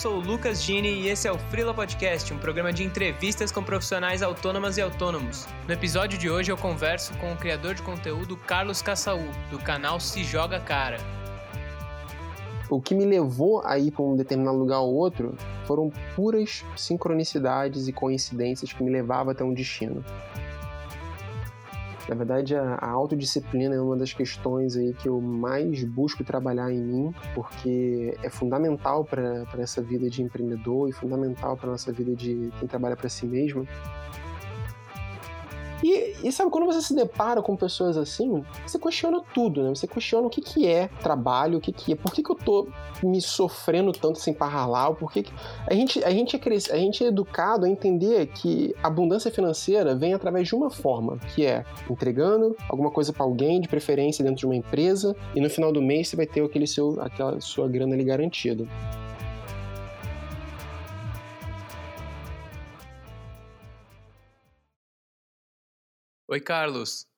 sou o Lucas Gini e esse é o Freela Podcast, um programa de entrevistas com profissionais autônomas e autônomos. No episódio de hoje eu converso com o criador de conteúdo Carlos Caçaú, do canal Se Joga Cara. O que me levou a ir para um determinado lugar ou outro foram puras sincronicidades e coincidências que me levavam até um destino. Na verdade, a, a autodisciplina é uma das questões aí que eu mais busco trabalhar em mim, porque é fundamental para essa vida de empreendedor e fundamental para nossa vida de quem trabalha para si mesmo. E, e, sabe, quando você se depara com pessoas assim, você questiona tudo, né? Você questiona o que, que é trabalho, o que, que é. Por que, que eu tô me sofrendo tanto sem parralar? Por que, que... A, gente, a, gente é cres... a gente é educado a entender que a abundância financeira vem através de uma forma, que é entregando alguma coisa para alguém, de preferência dentro de uma empresa, e no final do mês você vai ter aquele seu, aquela sua grana ali garantida. Oi, Carlos.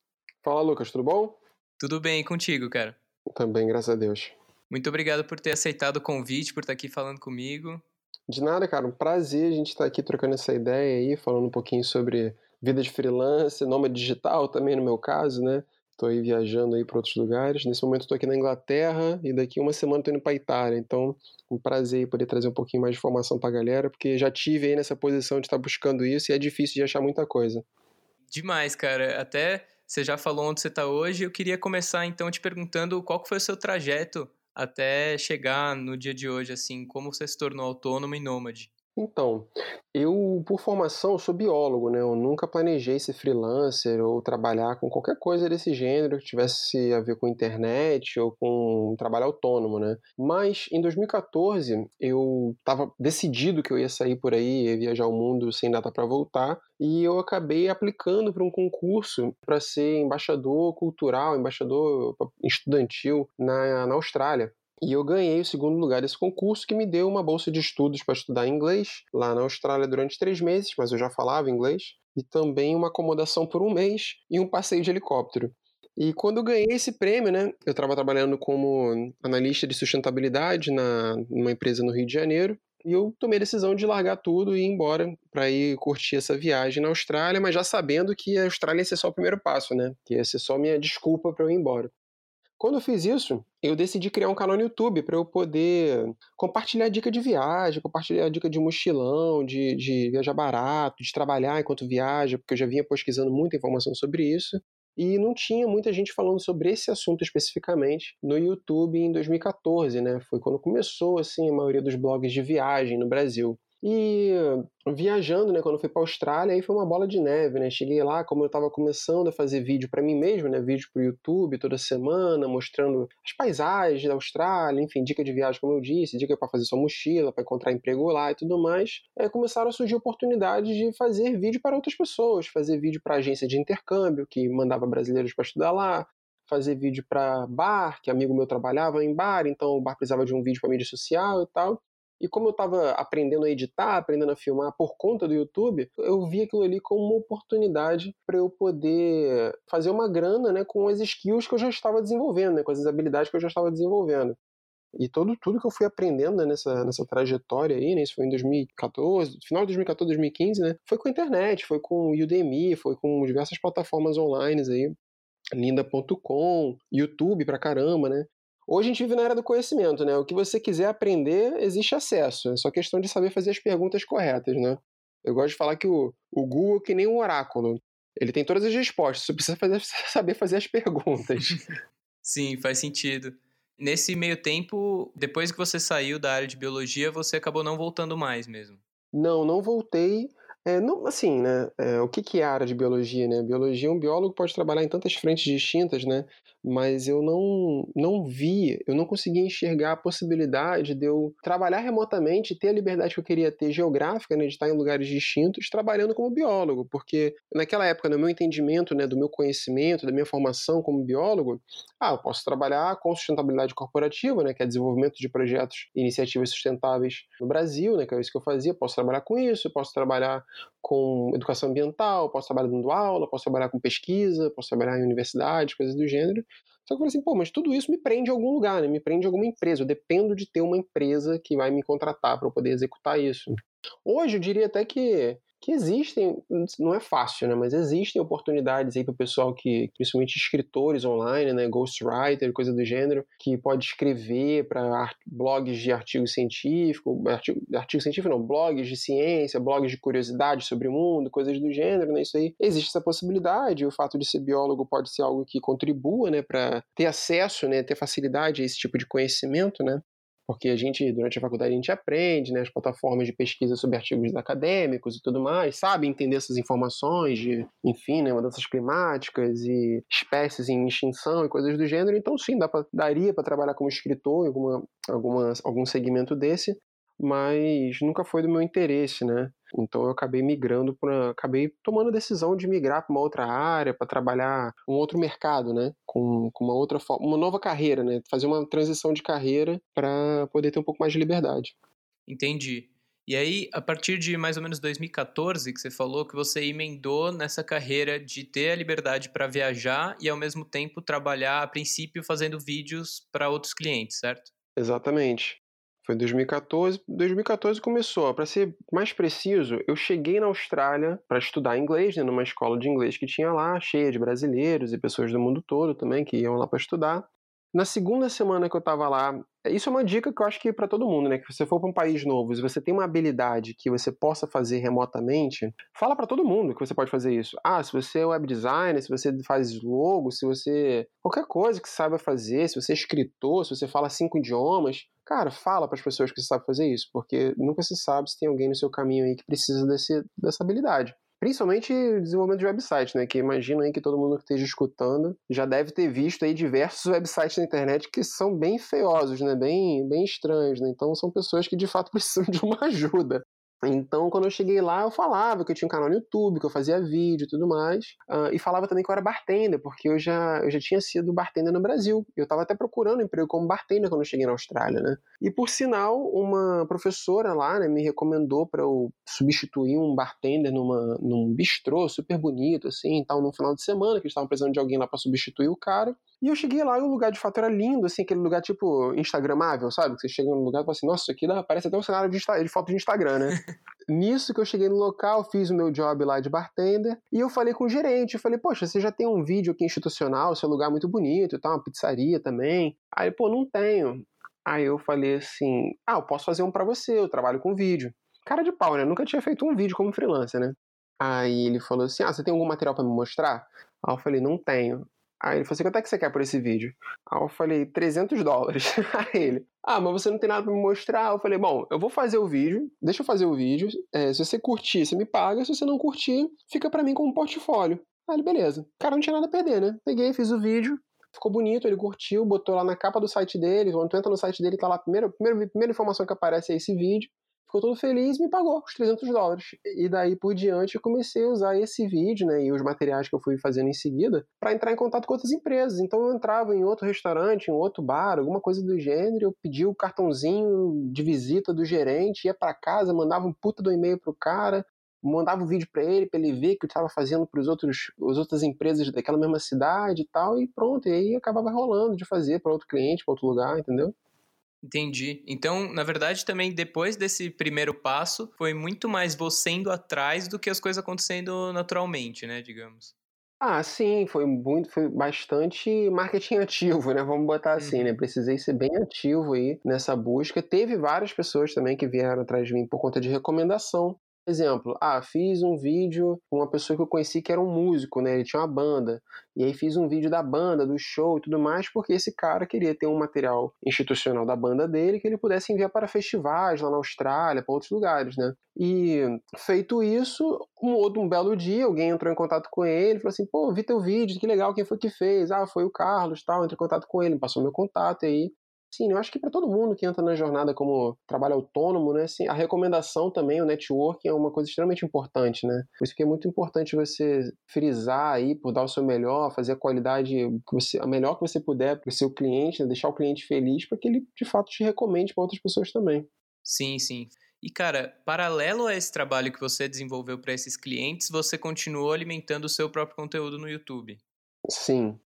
Fala, Lucas, tudo bom? Tudo bem contigo, cara? Também, graças a Deus. Muito obrigado por ter aceitado o convite, por estar aqui falando comigo. De nada, cara. Um prazer a gente estar aqui trocando essa ideia aí, falando um pouquinho sobre vida de freelance, nômade digital também no meu caso, né? Estou aí viajando aí para outros lugares. Nesse momento estou aqui na Inglaterra e daqui uma semana estou indo para Itália. Então, um prazer poder trazer um pouquinho mais de informação para a galera, porque já tive aí nessa posição de estar buscando isso e é difícil de achar muita coisa. Demais, cara. Até você já falou onde você está hoje. Eu queria começar então te perguntando qual foi o seu trajeto até chegar no dia de hoje, assim, como você se tornou autônomo e nômade. Então, eu, por formação, sou biólogo, né? Eu nunca planejei ser freelancer ou trabalhar com qualquer coisa desse gênero que tivesse a ver com internet ou com trabalho autônomo, né? Mas em 2014 eu estava decidido que eu ia sair por aí, ia viajar o mundo sem data para voltar, e eu acabei aplicando para um concurso para ser embaixador cultural, embaixador estudantil na, na Austrália. E eu ganhei o segundo lugar desse concurso, que me deu uma bolsa de estudos para estudar inglês lá na Austrália durante três meses, mas eu já falava inglês, e também uma acomodação por um mês e um passeio de helicóptero. E quando eu ganhei esse prêmio, né, eu estava trabalhando como analista de sustentabilidade na, numa empresa no Rio de Janeiro, e eu tomei a decisão de largar tudo e ir embora para ir curtir essa viagem na Austrália, mas já sabendo que a Austrália ia ser só o primeiro passo, né? Que ia ser só minha desculpa para eu ir embora. Quando eu fiz isso, eu decidi criar um canal no YouTube para eu poder compartilhar dica de viagem, compartilhar dica de mochilão, de, de viajar barato, de trabalhar enquanto viaja, porque eu já vinha pesquisando muita informação sobre isso. E não tinha muita gente falando sobre esse assunto especificamente no YouTube em 2014, né? Foi quando começou assim a maioria dos blogs de viagem no Brasil. E viajando, né, quando fui para a Austrália, aí foi uma bola de neve, né? Cheguei lá, como eu estava começando a fazer vídeo para mim mesmo, né, vídeo para o YouTube toda semana, mostrando as paisagens da Austrália, enfim, dica de viagem, como eu disse, dica para fazer sua mochila, para encontrar emprego lá e tudo mais. É, começaram a surgir oportunidades de fazer vídeo para outras pessoas, fazer vídeo para agência de intercâmbio que mandava brasileiros para estudar lá, fazer vídeo para bar, que amigo meu trabalhava em bar, então o bar precisava de um vídeo para mídia social e tal. E como eu estava aprendendo a editar, aprendendo a filmar por conta do YouTube, eu vi aquilo ali como uma oportunidade para eu poder fazer uma grana né, com as skills que eu já estava desenvolvendo, né, com as habilidades que eu já estava desenvolvendo. E todo, tudo que eu fui aprendendo né, nessa, nessa trajetória aí, né, isso foi em 2014, final de 2014, 2015, né, foi com a internet, foi com o Udemy, foi com diversas plataformas online aí, linda.com, YouTube pra caramba, né? Hoje a gente vive na era do conhecimento, né? O que você quiser aprender, existe acesso. É só questão de saber fazer as perguntas corretas, né? Eu gosto de falar que o, o Google é que nem um oráculo. Ele tem todas as respostas, você precisa fazer, saber fazer as perguntas. Sim, faz sentido. Nesse meio tempo, depois que você saiu da área de biologia, você acabou não voltando mais mesmo? Não, não voltei. É, não, assim, né? É, o que, que é a área de biologia, né? Biologia, um biólogo pode trabalhar em tantas frentes distintas, né? Mas eu não, não vi, eu não conseguia enxergar a possibilidade de eu trabalhar remotamente, ter a liberdade que eu queria ter geográfica, né? De estar em lugares distintos, trabalhando como biólogo, porque naquela época, no meu entendimento, né? Do meu conhecimento, da minha formação como biólogo, ah, eu posso trabalhar com sustentabilidade corporativa, né? Que é desenvolvimento de projetos e iniciativas sustentáveis no Brasil, né? Que é isso que eu fazia. Posso trabalhar com isso, posso trabalhar com educação ambiental, posso trabalhar dando aula, posso trabalhar com pesquisa, posso trabalhar em universidades, coisas do gênero. Só que eu falei assim, pô, mas tudo isso me prende a algum lugar, né? Me prende a alguma empresa. Eu dependo de ter uma empresa que vai me contratar para eu poder executar isso. Hoje eu diria até que que existem, não é fácil, né, mas existem oportunidades aí para o pessoal que, principalmente escritores online, né, ghostwriter, coisa do gênero, que pode escrever para blogs de artigo científico, artigo, artigo científico não, blogs de ciência, blogs de curiosidade sobre o mundo, coisas do gênero, né, isso aí, existe essa possibilidade, o fato de ser biólogo pode ser algo que contribua, né, para ter acesso, né, ter facilidade a esse tipo de conhecimento, né, porque a gente, durante a faculdade, a gente aprende, né, as plataformas de pesquisa sobre artigos acadêmicos e tudo mais, sabe entender essas informações de, enfim, né, mudanças climáticas e espécies em extinção e coisas do gênero. Então, sim, dá pra, daria para trabalhar como escritor em alguma, alguma, algum segmento desse, mas nunca foi do meu interesse, né? Então eu acabei migrando para, acabei tomando a decisão de migrar para uma outra área, para trabalhar um outro mercado, né? Com, com uma outra forma, uma nova carreira, né? Fazer uma transição de carreira para poder ter um pouco mais de liberdade. Entendi. E aí, a partir de mais ou menos 2014, que você falou que você emendou nessa carreira de ter a liberdade para viajar e ao mesmo tempo trabalhar a princípio fazendo vídeos para outros clientes, certo? Exatamente. Foi 2014. 2014 começou. Para ser mais preciso, eu cheguei na Austrália para estudar inglês, né, numa escola de inglês que tinha lá, cheia de brasileiros e pessoas do mundo todo também que iam lá para estudar. Na segunda semana que eu estava lá, isso é uma dica que eu acho que é para todo mundo, né? Que se você for para um país novo, se você tem uma habilidade que você possa fazer remotamente, fala para todo mundo que você pode fazer isso. Ah, se você é web designer, se você faz logo, se você qualquer coisa que saiba fazer, se você é escritor, se você fala cinco idiomas, cara, fala para as pessoas que você sabe fazer isso, porque nunca se sabe se tem alguém no seu caminho aí que precisa desse, dessa habilidade. Principalmente desenvolvimento de websites, né? Que imagino aí que todo mundo que esteja escutando já deve ter visto aí diversos websites na internet que são bem feiosos, né? Bem, bem estranhos, né? Então são pessoas que de fato precisam de uma ajuda. Então, quando eu cheguei lá, eu falava que eu tinha um canal no YouTube, que eu fazia vídeo e tudo mais. Uh, e falava também que eu era bartender, porque eu já, eu já tinha sido bartender no Brasil. Eu estava até procurando emprego como bartender quando eu cheguei na Austrália, né? E por sinal, uma professora lá, né, me recomendou para eu substituir um bartender numa, num bistrô super bonito, assim, tal, num final de semana, que eles estavam precisando de alguém lá para substituir o cara. E eu cheguei lá e o lugar de fato era lindo, assim, aquele lugar tipo Instagramável, sabe? Que você chega no lugar e fala assim, nossa, isso aqui dá, parece até um cenário de, de foto de Instagram, né? Nisso que eu cheguei no local, fiz o meu job lá de bartender e eu falei com o gerente, eu falei, poxa, você já tem um vídeo aqui institucional, seu lugar é muito bonito e tal, uma pizzaria também. Aí, pô, não tenho. Aí eu falei assim, ah, eu posso fazer um para você, eu trabalho com vídeo. Cara de pau, né? Eu nunca tinha feito um vídeo como freelancer, né? Aí ele falou assim, ah, você tem algum material para me mostrar? Aí eu falei, não tenho. Aí ele falou assim, quanto é que você quer por esse vídeo? Aí eu falei, 300 dólares. Aí ele, ah, mas você não tem nada pra me mostrar? Eu falei, bom, eu vou fazer o vídeo, deixa eu fazer o vídeo, é, se você curtir, você me paga, se você não curtir, fica para mim como um portfólio. Aí ele, beleza. Cara, não tinha nada a perder, né? Peguei, fiz o vídeo, ficou bonito, ele curtiu, botou lá na capa do site dele, quando tu entra no site dele, tá lá, a primeira, primeira, primeira informação que aparece é esse vídeo ficou todo feliz e me pagou os 300 dólares. E daí por diante eu comecei a usar esse vídeo, né, e os materiais que eu fui fazendo em seguida, para entrar em contato com outras empresas. Então eu entrava em outro restaurante, em outro bar, alguma coisa do gênero, eu pedia o cartãozinho de visita do gerente, ia para casa, mandava um puta do e-mail pro cara, mandava o um vídeo para ele, para ele ver que eu estava fazendo para os outros, as outras empresas daquela mesma cidade e tal, e pronto, e aí acabava rolando de fazer para outro cliente, para outro lugar, entendeu? Entendi. Então, na verdade, também depois desse primeiro passo, foi muito mais você indo atrás do que as coisas acontecendo naturalmente, né, digamos. Ah, sim, foi muito, foi bastante marketing ativo, né? Vamos botar assim, uhum. né? Precisei ser bem ativo aí nessa busca. Teve várias pessoas também que vieram atrás de mim por conta de recomendação. Exemplo, ah, fiz um vídeo com uma pessoa que eu conheci que era um músico, né? Ele tinha uma banda. E aí fiz um vídeo da banda, do show e tudo mais, porque esse cara queria ter um material institucional da banda dele que ele pudesse enviar para festivais lá na Austrália, para outros lugares, né? E feito isso, um outro um belo dia, alguém entrou em contato com ele, falou assim: "Pô, vi teu vídeo, que legal, quem foi que fez?" Ah, foi o Carlos, tal, entrei em contato com ele, passou meu contato aí. Sim, eu acho que para todo mundo que entra na jornada como trabalho autônomo, né, assim, a recomendação também, o networking é uma coisa extremamente importante, né? Por isso que é muito importante você frisar aí, por dar o seu melhor, fazer a qualidade que você, a melhor que você puder para o seu cliente, né, deixar o cliente feliz para que ele de fato te recomende para outras pessoas também. Sim, sim. E cara, paralelo a esse trabalho que você desenvolveu para esses clientes, você continuou alimentando o seu próprio conteúdo no YouTube. Sim,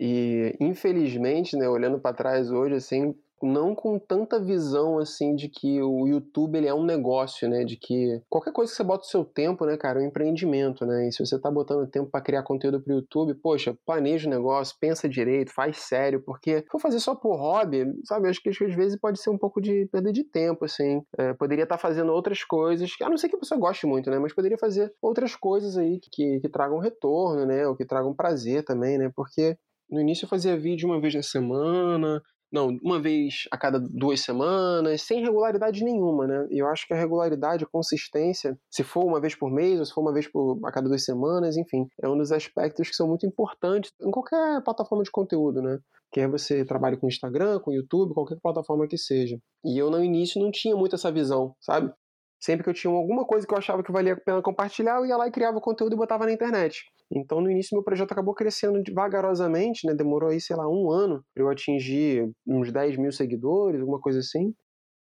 E infelizmente, né, olhando para trás hoje, assim, não com tanta visão assim de que o YouTube ele é um negócio, né? De que qualquer coisa que você bota o seu tempo, né, cara, é um empreendimento, né? E se você tá botando tempo para criar conteúdo pro YouTube, poxa, planeja o negócio, pensa direito, faz sério, porque for fazer só por hobby, sabe? Acho que às vezes pode ser um pouco de perda de tempo, assim. É, poderia estar tá fazendo outras coisas, a não ser que a pessoa goste muito, né? Mas poderia fazer outras coisas aí que, que, que tragam retorno, né? Ou que tragam prazer também, né? Porque no início eu fazia vídeo uma vez na semana, não, uma vez a cada duas semanas, sem regularidade nenhuma, né? E eu acho que a regularidade, a consistência, se for uma vez por mês ou se for uma vez por, a cada duas semanas, enfim, é um dos aspectos que são muito importantes em qualquer plataforma de conteúdo, né? Quer você trabalhe com Instagram, com YouTube, qualquer plataforma que seja. E eu no início não tinha muito essa visão, sabe? Sempre que eu tinha alguma coisa que eu achava que valia a pena compartilhar, eu ia lá e criava conteúdo e botava na internet. Então, no início, meu projeto acabou crescendo vagarosamente, né? Demorou aí, sei lá, um ano para eu atingir uns 10 mil seguidores, alguma coisa assim.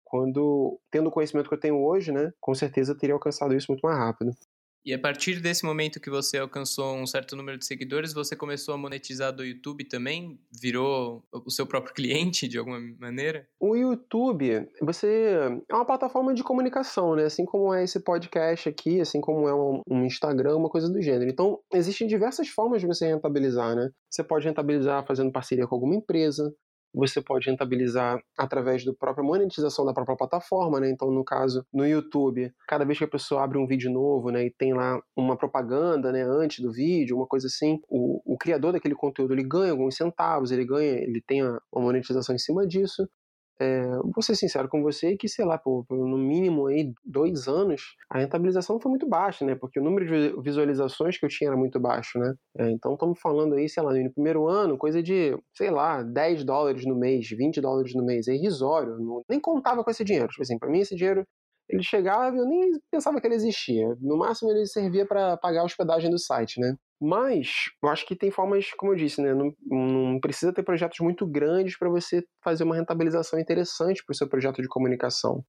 Quando, tendo o conhecimento que eu tenho hoje, né? Com certeza teria alcançado isso muito mais rápido. E a partir desse momento que você alcançou um certo número de seguidores, você começou a monetizar do YouTube também? Virou o seu próprio cliente de alguma maneira? O YouTube, você é uma plataforma de comunicação, né? Assim como é esse podcast aqui, assim como é um, Instagram, uma coisa do gênero. Então, existem diversas formas de você rentabilizar, né? Você pode rentabilizar fazendo parceria com alguma empresa, você pode rentabilizar através da própria monetização da própria plataforma, né? Então, no caso, no YouTube, cada vez que a pessoa abre um vídeo novo, né, e tem lá uma propaganda, né, antes do vídeo, uma coisa assim, o, o criador daquele conteúdo ele ganha alguns centavos, ele ganha, ele tem uma monetização em cima disso. É, vou ser sincero com você que, sei lá, por, por, no mínimo aí dois anos, a rentabilização foi muito baixa, né? Porque o número de visualizações que eu tinha era muito baixo, né? É, então estamos falando aí, sei lá, no primeiro ano, coisa de, sei lá, 10 dólares no mês, 20 dólares no mês, é irrisório. Não, nem contava com esse dinheiro. Tipo assim, para mim esse dinheiro ele chegava e eu nem pensava que ele existia. No máximo ele servia para pagar a hospedagem do site, né? Mas eu acho que tem formas, como eu disse, né? Não, não precisa ter projetos muito grandes para você fazer uma rentabilização interessante para o seu projeto de comunicação.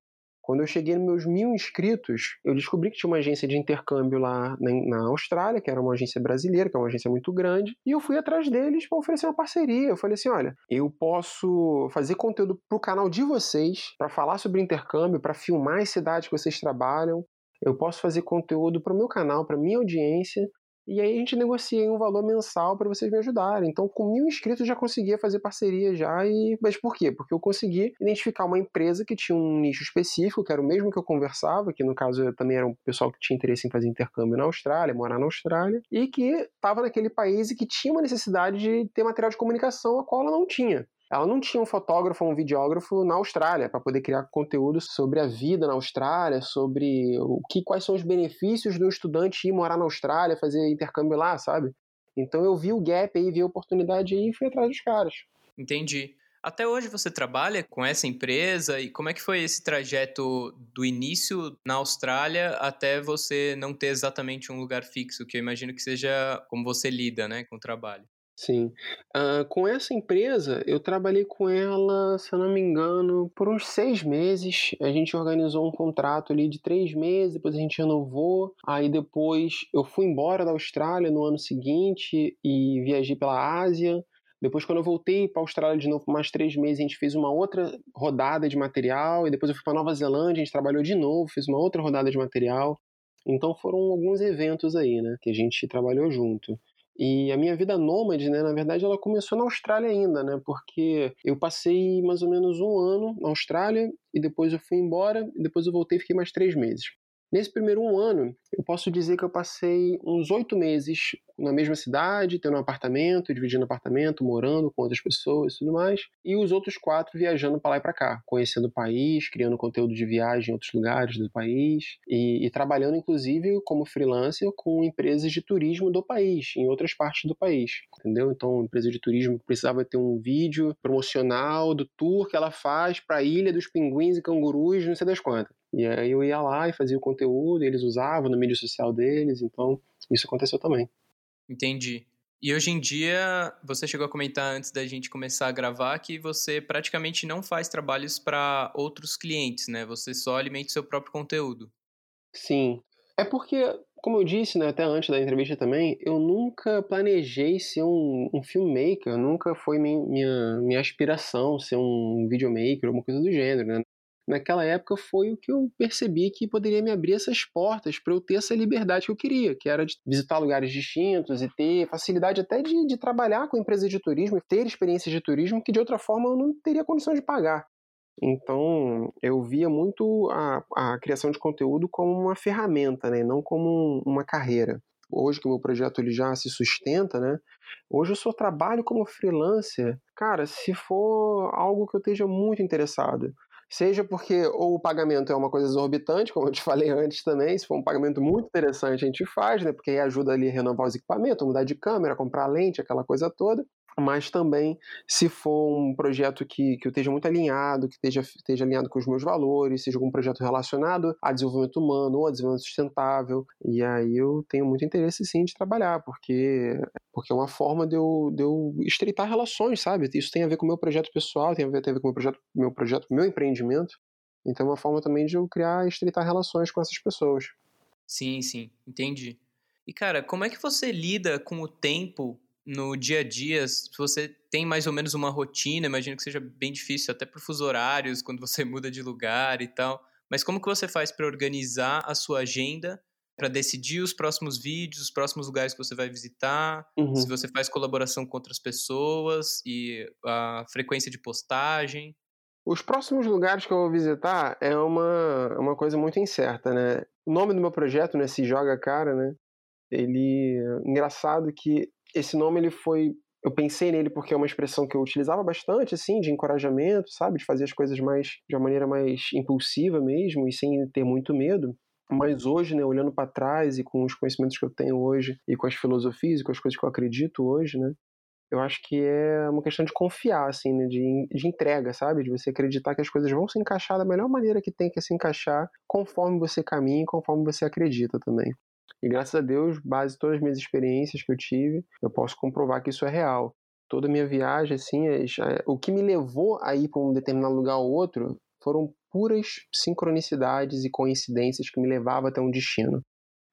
Quando eu cheguei nos meus mil inscritos, eu descobri que tinha uma agência de intercâmbio lá na, na, Austrália, que era uma agência brasileira, que é uma agência muito grande, e eu fui atrás deles para oferecer uma parceria. Eu falei assim: olha, eu posso fazer conteúdo para o canal de vocês, para falar sobre intercâmbio, para filmar as cidades que vocês trabalham. Eu posso fazer conteúdo para o meu canal, para minha audiência, e aí a gente negocia um valor mensal para vocês me ajudarem. Então, com mil inscritos já conseguia fazer parceria já. E... Mas por quê? Porque eu consegui identificar uma empresa que tinha um nicho específico, que era o mesmo que eu conversava, que no caso também era um pessoal que tinha interesse em fazer intercâmbio na Austrália, morar na Austrália, e que estava naquele país e que tinha uma necessidade de ter material de comunicação a qual ela não tinha. Ela não tinha um fotógrafo ou um videógrafo na Austrália para poder criar conteúdo sobre a vida na Austrália, sobre o que, quais são os benefícios do estudante ir morar na Austrália, fazer intercâmbio lá, sabe? Então eu vi o gap aí, vi a oportunidade aí e fui atrás dos caras. Entendi. Até hoje você trabalha com essa empresa e como é que foi esse trajeto do início na Austrália até você não ter exatamente um lugar fixo, que eu imagino que seja como você lida, né, com o trabalho? Sim. Uh, com essa empresa, eu trabalhei com ela, se eu não me engano, por uns seis meses. A gente organizou um contrato ali de três meses, depois a gente renovou. Aí depois eu fui embora da Austrália no ano seguinte e viajei pela Ásia. Depois, quando eu voltei para a Austrália de novo mais três meses, a gente fez uma outra rodada de material. E depois eu fui para Nova Zelândia, a gente trabalhou de novo, fez uma outra rodada de material. Então foram alguns eventos aí, né, que a gente trabalhou junto. E a minha vida nômade, né, na verdade, ela começou na Austrália ainda, né, porque eu passei mais ou menos um ano na Austrália e depois eu fui embora e depois eu voltei e fiquei mais três meses. Nesse primeiro um ano, eu posso dizer que eu passei uns oito meses na mesma cidade, tendo um apartamento, dividindo apartamento, morando com outras pessoas e tudo mais, e os outros quatro viajando para lá e para cá, conhecendo o país, criando conteúdo de viagem em outros lugares do país e, e, trabalhando inclusive como freelancer com empresas de turismo do país, em outras partes do país, entendeu? Então, empresa de turismo precisava ter um vídeo promocional do tour que ela faz para a Ilha dos Pinguins e Cangurus, não sei das quantas. E aí eu ia lá e fazia o conteúdo, e eles usavam no mídia social deles, então isso aconteceu também. Entendi. E hoje em dia, você chegou a comentar antes da gente começar a gravar que você praticamente não faz trabalhos para outros clientes, né? Você só alimenta o seu próprio conteúdo. Sim. É porque como eu disse, né, até antes da entrevista também, eu nunca planejei ser um, um filmmaker, nunca foi minha, minha, minha aspiração ser um videomaker, alguma coisa do gênero, né? Naquela época foi o que eu percebi que poderia me abrir essas portas para eu ter essa liberdade que eu queria, que era de visitar lugares distintos e ter facilidade até de, de trabalhar com empresas de turismo, ter experiências de turismo que de outra forma eu não teria condição de pagar. Então, eu via muito a, a criação de conteúdo como uma ferramenta, né? não como uma carreira. Hoje que o meu projeto ele já se sustenta, né? Hoje eu só trabalho como freelancer, cara, se for algo que eu esteja muito interessado. Seja porque ou o pagamento é uma coisa exorbitante, como eu te falei antes também, se for um pagamento muito interessante a gente faz, né? Porque aí ajuda ali a renovar os equipamentos, mudar de câmera, comprar lente, aquela coisa toda mas também se for um projeto que, que eu esteja muito alinhado, que esteja, esteja alinhado com os meus valores, seja algum projeto relacionado a desenvolvimento humano ou a desenvolvimento sustentável, e aí eu tenho muito interesse sim de trabalhar, porque, porque é uma forma de eu, de eu estreitar relações, sabe? Isso tem a ver com o meu projeto pessoal, tem a ver, tem a ver com o meu projeto, meu projeto, meu empreendimento, então é uma forma também de eu criar e estreitar relações com essas pessoas. Sim, sim, entendi. E cara, como é que você lida com o tempo no dia a dia, se você tem mais ou menos uma rotina, imagino que seja bem difícil até por fuso horários, quando você muda de lugar e tal. Mas como que você faz para organizar a sua agenda, para decidir os próximos vídeos, os próximos lugares que você vai visitar, uhum. se você faz colaboração com outras pessoas e a frequência de postagem? Os próximos lugares que eu vou visitar é uma, uma coisa muito incerta, né? O nome do meu projeto, né, Se Joga Cara, né? Ele, engraçado que esse nome ele foi eu pensei nele porque é uma expressão que eu utilizava bastante, assim, de encorajamento, sabe? De fazer as coisas mais de uma maneira mais impulsiva mesmo e sem ter muito medo. Mas hoje, né, olhando para trás e com os conhecimentos que eu tenho hoje e com as filosofias e com as coisas que eu acredito hoje, né, eu acho que é uma questão de confiar, assim, né, de, de entrega, sabe? De você acreditar que as coisas vão se encaixar da melhor maneira que tem que se encaixar, conforme você caminha e conforme você acredita também. E graças a Deus, base todas as minhas experiências que eu tive, eu posso comprovar que isso é real. Toda a minha viagem, assim, é, o que me levou a ir para um determinado lugar ou outro foram puras sincronicidades e coincidências que me levavam até um destino.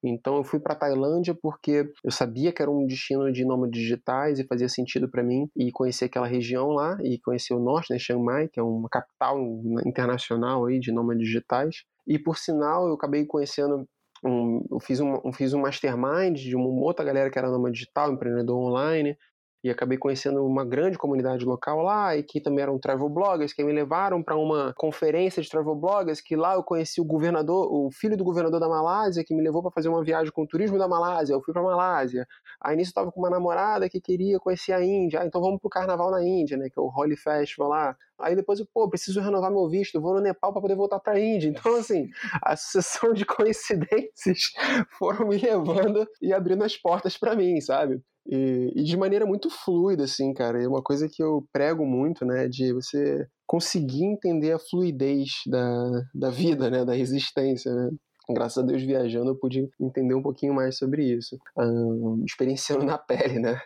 Então eu fui para Tailândia porque eu sabia que era um destino de nômades digitais e fazia sentido para mim e conhecer aquela região lá e conhecer o norte, né, Chiang Mai, que é uma capital internacional aí de nômades digitais. E por sinal eu acabei conhecendo um, eu fiz um, eu fiz um mastermind de uma outra galera que era numa digital, empreendedor online, e acabei conhecendo uma grande comunidade local lá e que também eram travel bloggers que me levaram para uma conferência de travel bloggers que lá eu conheci o governador, o filho do governador da Malásia que me levou para fazer uma viagem com o turismo da Malásia. Eu fui para Malásia. Aí nisso estava com uma namorada que queria conhecer a Índia. Ah, então vamos pro carnaval na Índia, né, que é o Holy Festival lá. Aí depois eu, pô, preciso renovar meu visto, vou no Nepal para poder voltar para a Índia. Então assim, a sucessão de coincidências foram me levando e abrindo as portas para mim, sabe? E, e, de maneira muito fluida, assim, cara. É uma coisa que eu prego muito, né? De você conseguir entender a fluidez da, da vida, né? Da existência, né? Graças a Deus, viajando, eu pude entender um pouquinho mais sobre isso. Um, experienciando na pele, né?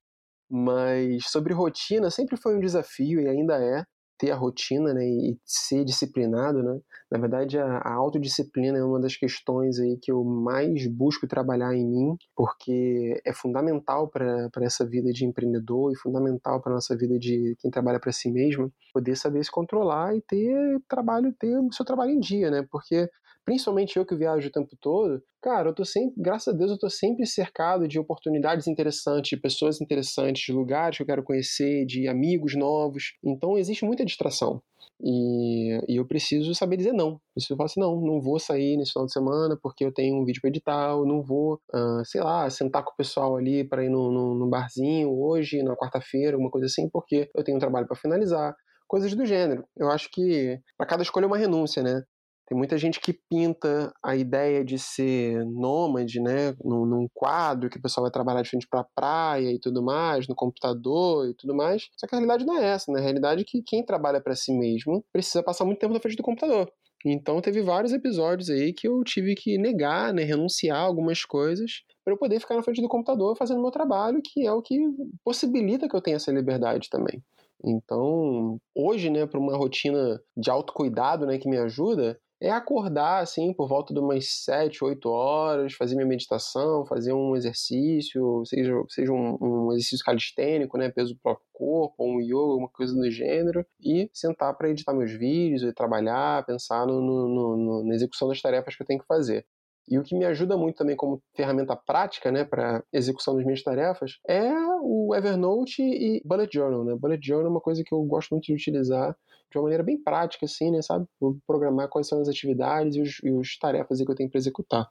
Mas sobre rotina, sempre foi um desafio e ainda é ter a rotina, né, e ser disciplinado, né? Na verdade, a, a autodisciplina é uma das questões aí que eu mais busco trabalhar em mim, porque é fundamental para essa vida de empreendedor e fundamental para nossa vida de quem trabalha para si mesmo, poder saber se controlar e ter trabalho, ter o seu trabalho em dia, né? Porque principalmente eu que viajo o tempo todo, cara, eu tô sempre, graças a Deus, eu tô sempre cercado de oportunidades interessantes, de pessoas interessantes, de lugares que eu quero conhecer, de amigos novos. Então existe muita distração. E, e, eu preciso saber dizer não. Preciso falar assim, não, não vou sair nesse final de semana porque eu tenho um vídeo para editar, eu não vou, uh, sei lá, sentar com o pessoal ali para ir no, barzinho hoje, na quarta-feira, alguma coisa assim, porque eu tenho um trabalho para finalizar. Coisas do gênero. Eu acho que para cada escolha é uma renúncia, né? Tem muita gente que pinta a ideia de ser nômade, né, num, num quadro que o pessoal vai trabalhar de frente para a praia e tudo mais, no computador e tudo mais. Só que a realidade não é essa, né? A realidade é que quem trabalha para si mesmo precisa passar muito tempo na frente do computador. Então teve vários episódios aí que eu tive que negar, né, renunciar algumas coisas para eu poder ficar na frente do computador fazendo meu trabalho, que é o que possibilita que eu tenha essa liberdade também. Então, hoje, né, para uma rotina de autocuidado, né, que me ajuda, é acordar, assim, por volta de umas 7, 8 horas, fazer minha meditação, fazer um exercício, seja, seja um, um exercício calistênico, né, peso do próprio corpo, um yoga, alguma coisa do gênero, e sentar para editar meus vídeos, e trabalhar, pensar no, no, no, na execução das tarefas que eu tenho que fazer. E o que me ajuda muito também como ferramenta prática, né, para execução das minhas tarefas, é o Evernote e Bullet Journal, né? Bullet Journal é uma coisa que eu gosto muito de utilizar de uma maneira bem prática, assim, né, sabe? Vou programar quais são as atividades e os, e os tarefas que eu tenho para executar.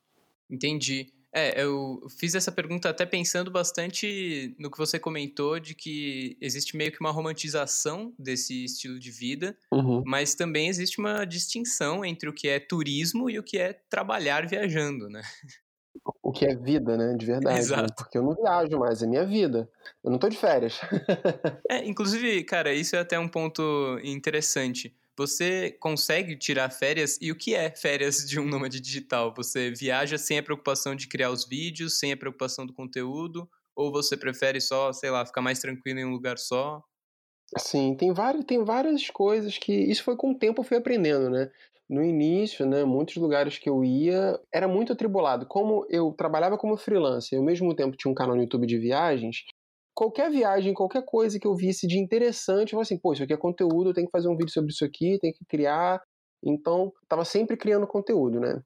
Entendi. É, eu fiz essa pergunta até pensando bastante no que você comentou de que existe meio que uma romantização desse estilo de vida, uhum. mas também existe uma distinção entre o que é turismo e o que é trabalhar viajando, né? O que é vida, né? De verdade. Né? Exato. Né? Porque eu não viajo mais, é minha vida. Eu não tô de férias. é, inclusive, cara, isso é até um ponto interessante você consegue tirar férias e o que é férias de um nômade digital? Você viaja sem a preocupação de criar os vídeos, sem a preocupação do conteúdo, ou você prefere só, sei lá, ficar mais tranquilo em um lugar só? Sim, tem várias, tem várias coisas que isso foi com o tempo eu fui aprendendo, né? No início, né, muitos lugares que eu ia era muito atribulado. Como eu trabalhava como freelancer e ao mesmo tempo tinha um canal no YouTube de viagens, qualquer viagem, qualquer coisa que eu visse de interessante, eu falei assim, pô, isso aqui é conteúdo, eu tenho que fazer um vídeo sobre isso aqui, tenho que criar. Então, tava sempre criando conteúdo, né?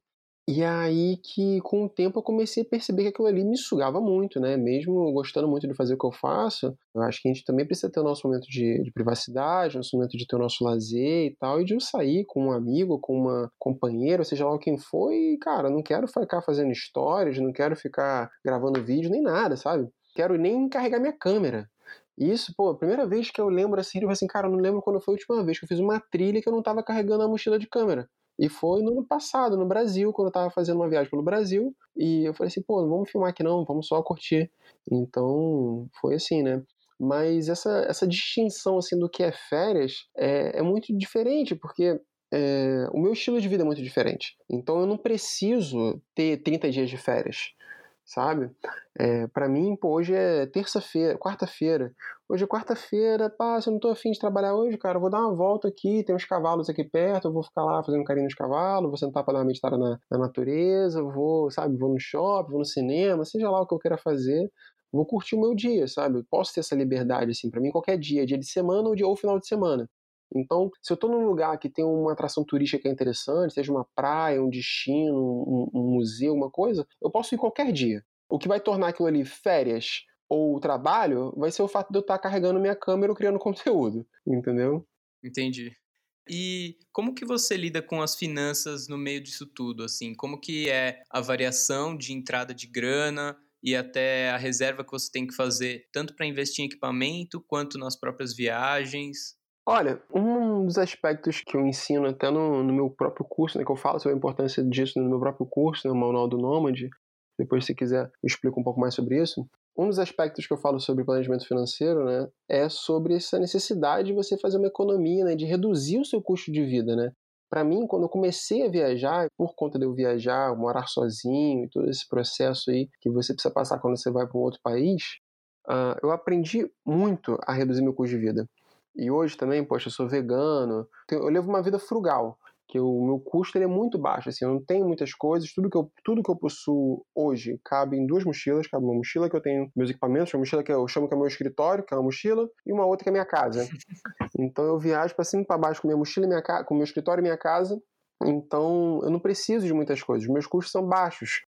E aí que, com o tempo, eu comecei a perceber que aquilo ali me sugava muito, né? Mesmo gostando muito de fazer o que eu faço, eu acho que a gente também precisa ter o nosso momento de, de privacidade, nosso momento de ter o nosso lazer e tal, e de eu sair com um amigo, com uma companheira, seja lá quem for, e, cara, não quero ficar fazendo stories, não quero ficar gravando vídeo, nem nada, sabe? quero nem carregar minha câmera. Isso, pô, a primeira vez que eu lembro assim, eu falei assim, cara, eu não lembro quando foi a última vez que eu fiz uma trilha que eu não tava carregando a mochila de câmera. E foi no ano passado, no Brasil, quando eu tava fazendo uma viagem pelo Brasil. E eu falei assim, pô, não vamos filmar aqui não, vamos só curtir. Então, foi assim, né? Mas essa, essa distinção, assim, do que é férias é, é muito diferente, porque é, o meu estilo de vida é muito diferente. Então, eu não preciso ter 30 dias de férias sabe? É, para mim, pô, hoje é terça-feira, quarta-feira. Hoje é quarta-feira, pá, se eu não tô afim de trabalhar hoje, cara, vou dar uma volta aqui, tem uns cavalos aqui perto, eu vou ficar lá fazendo carinho nos cavalos, vou sentar pra dar uma meditada na, na natureza, vou, sabe, vou no shopping, vou no cinema, seja lá o que eu queira fazer, vou curtir o meu dia, sabe? Posso ter essa liberdade, assim, para mim qualquer dia, dia de semana ou, dia, ou final de semana. Então, se eu estou num lugar que tem uma atração turística é interessante, seja uma praia, um destino, um, um museu, uma coisa, eu posso ir qualquer dia. O que vai tornar aquilo ali férias ou trabalho vai ser o fato de eu estar carregando minha câmera ou criando conteúdo, entendeu? Entendi. E como que você lida com as finanças no meio disso tudo, assim? Como que é a variação de entrada de grana e até a reserva que você tem que fazer, tanto para investir em equipamento quanto nas próprias viagens? Olha, um dos aspectos que eu ensino até no, no meu próprio curso, né, que eu falo sobre a importância disso no meu próprio curso, né, o Manual do Nômade, depois se quiser eu explico um pouco mais sobre isso. Um dos aspectos que eu falo sobre planejamento financeiro, né, é sobre essa necessidade de você fazer uma economia, né, de reduzir o seu custo de vida, né. Para mim, quando eu comecei a viajar, por conta de eu viajar, morar sozinho e todo esse processo aí que você precisa passar quando você vai para um outro país, uh, eu aprendi muito a reduzir meu custo de vida. E hoje também, poxa, eu sou vegano, eu levo uma vida frugal, que o meu custo ele é muito baixo, assim, eu não tenho muitas coisas, tudo que eu, tudo que eu possuo hoje cabe em duas mochilas, cabe uma mochila que eu tenho meus equipamentos, uma mochila que eu chamo que é meu escritório, que é uma mochila, e uma outra que é minha casa. Então eu viajo para cima e para baixo com minha mochila, minha com meu escritório e minha casa, então eu não preciso de muitas coisas, meus custos são baixos.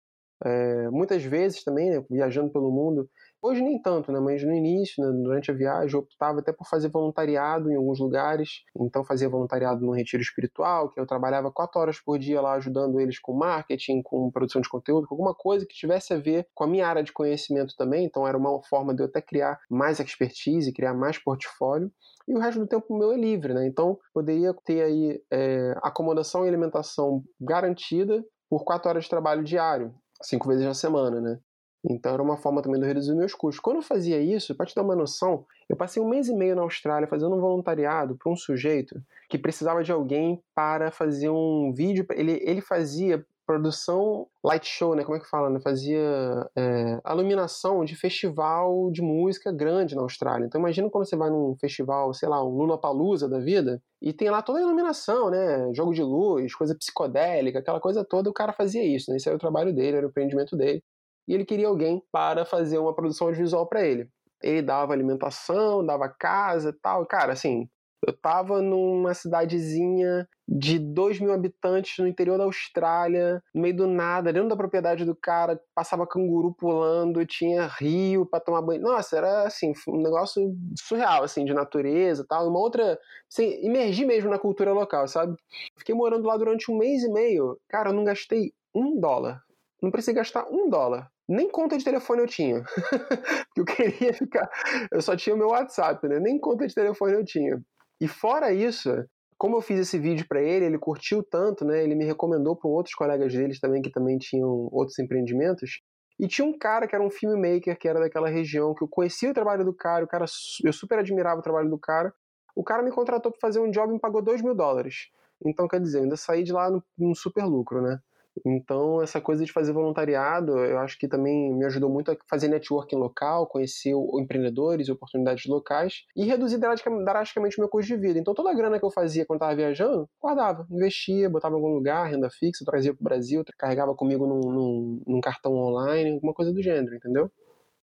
É, muitas vezes também, né, viajando pelo mundo, Hoje nem tanto, né? Mas no início, né, durante a viagem, eu optava até por fazer voluntariado em alguns lugares. Então fazia voluntariado no retiro espiritual, que eu trabalhava quatro horas por dia lá ajudando eles com marketing, com produção de conteúdo, com alguma coisa que tivesse a ver com a minha área de conhecimento também. Então era uma forma de eu até criar mais expertise, criar mais portfólio e o resto do tempo meu é livre, né? Então poderia ter aí é, acomodação e alimentação garantida por quatro horas de trabalho diário, cinco vezes na semana, né? Então era uma forma também de reduzir meus custos. Quando eu fazia isso, para te dar uma noção, eu passei um mês e meio na Austrália fazendo um voluntariado para um sujeito que precisava de alguém para fazer um vídeo. Ele, ele fazia produção light show, né? Como é que fala? Né? Fazia é, iluminação de festival de música grande na Austrália. Então imagina quando você vai num festival, sei lá, um Lula Palusa da vida, e tem lá toda a iluminação, né? Jogo de luz, coisa psicodélica, aquela coisa toda, o cara fazia isso, né? Esse era o trabalho dele, era o empreendimento dele. E ele queria alguém para fazer uma produção audiovisual para ele. Ele dava alimentação, dava casa e tal. Cara, assim, eu tava numa cidadezinha de 2 mil habitantes no interior da Austrália, no meio do nada, dentro da propriedade do cara, passava canguru pulando, tinha rio para tomar banho. Nossa, era assim, um negócio surreal, assim, de natureza e tal. Uma outra. Assim, imergir mesmo na cultura local, sabe? Fiquei morando lá durante um mês e meio. Cara, eu não gastei um dólar. Não precisei gastar um dólar. Nem conta de telefone eu tinha. Porque eu queria ficar. Eu só tinha o meu WhatsApp, né? Nem conta de telefone eu tinha. E fora isso, como eu fiz esse vídeo para ele, ele curtiu tanto, né? Ele me recomendou para outros colegas deles também que também tinham outros empreendimentos. E tinha um cara que era um filmmaker, que era daquela região, que eu conhecia o trabalho do cara, o cara eu super admirava o trabalho do cara. O cara me contratou para fazer um job e me pagou 2 mil dólares. Então, quer dizer, eu ainda saí de lá num super lucro, né? Então, essa coisa de fazer voluntariado, eu acho que também me ajudou muito a fazer networking local, conhecer empreendedores oportunidades locais e reduzir drasticamente o meu custo de vida. Então, toda a grana que eu fazia quando estava viajando, guardava, investia, botava em algum lugar, renda fixa, trazia para o Brasil, carregava comigo num, num, num, cartão online, alguma coisa do gênero, entendeu?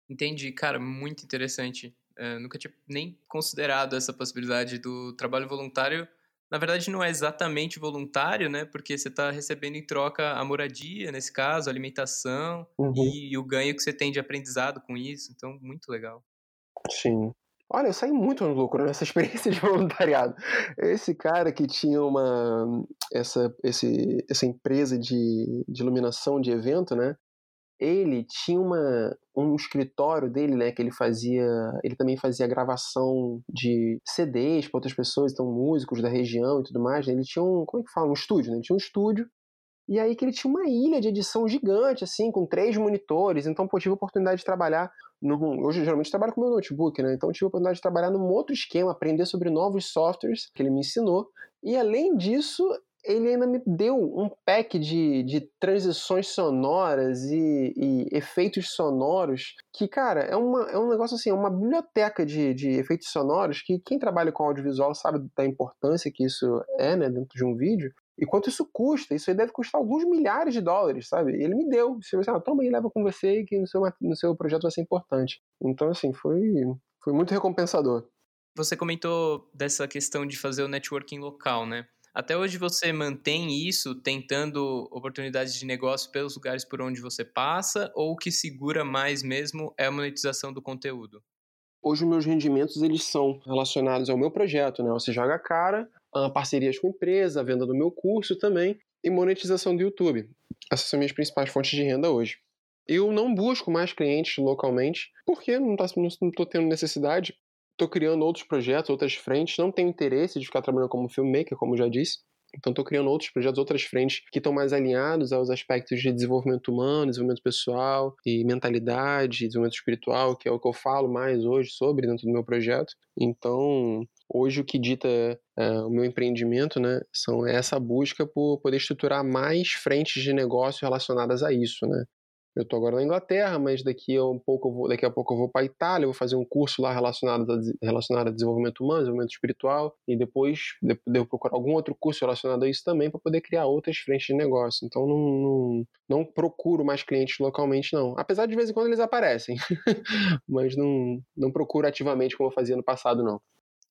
Entendi, cara, muito interessante. É, nunca tinha nem considerado essa possibilidade do trabalho voluntário na verdade não é exatamente voluntário, né? Porque você está recebendo em troca a moradia, nesse caso, a alimentação uhum. e, e, o ganho que você tem de aprendizado com isso. Então, muito legal. Sim. Olha, eu saí muito no lucro nessa experiência de voluntariado. Esse cara que tinha uma essa, esse, essa empresa de, de iluminação de evento, né? Ele tinha uma, um escritório dele, né, que ele fazia, ele também fazia gravação de CDs para outras pessoas, então músicos da região e tudo mais. Né? Ele tinha um, como é que fala, um estúdio, né? Ele tinha um estúdio e aí que ele tinha uma ilha de edição gigante, assim, com três monitores. Então, pô, tive a oportunidade de trabalhar. No, hoje, geralmente, trabalho com meu notebook, né? Então, tive a oportunidade de trabalhar num outro esquema, aprender sobre novos softwares que ele me ensinou. E, além disso, ele ainda me deu um pack de, de transições sonoras e, e, efeitos sonoros que, cara, é, uma, é um negócio assim, é uma biblioteca de, de efeitos sonoros que quem trabalha com audiovisual sabe da importância que isso é, né, dentro de um vídeo. E quanto isso custa? Isso aí deve custar alguns milhares de dólares, sabe? Ele me deu. Se você, ah, toma aí, leva com você que no seu, no seu projeto vai ser importante. Então, assim, foi, foi muito recompensador. Você comentou dessa questão de fazer o networking local, né? Até hoje você mantém isso tentando oportunidades de negócio pelos lugares por onde você passa ou o que segura mais mesmo é a monetização do conteúdo? Hoje meus rendimentos eles são relacionados ao meu projeto, né? Você joga cara, parcerias com empresa, a venda do meu curso também e monetização do YouTube. Essas são minhas principais fontes de renda hoje. Eu não busco mais clientes localmente, porque não estou tá, tendo necessidade estou criando outros projetos, outras frentes, não tenho interesse de ficar trabalhando como filmmaker, como já disse. Então, estou criando outros projetos, outras frentes que estão mais alinhados aos aspectos de desenvolvimento humano, desenvolvimento pessoal e mentalidade, desenvolvimento espiritual, que é o que eu falo mais hoje sobre dentro do meu projeto. Então, hoje o que dita é, o meu empreendimento, né, são essa busca por poder estruturar mais frentes de negócio relacionadas a isso, né? Eu estou agora na Inglaterra, mas daqui a um pouco eu vou, daqui a pouco eu vou para a Itália, vou fazer um curso lá relacionado a, relacionado a desenvolvimento humano, desenvolvimento espiritual, e depois devo procurar algum outro curso relacionado a isso também para poder criar outras frentes de negócio. Então não, não, não, procuro mais clientes localmente, não. Apesar de, de vez em quando eles aparecem, mas não, não procuro ativamente como eu fazia no passado, não.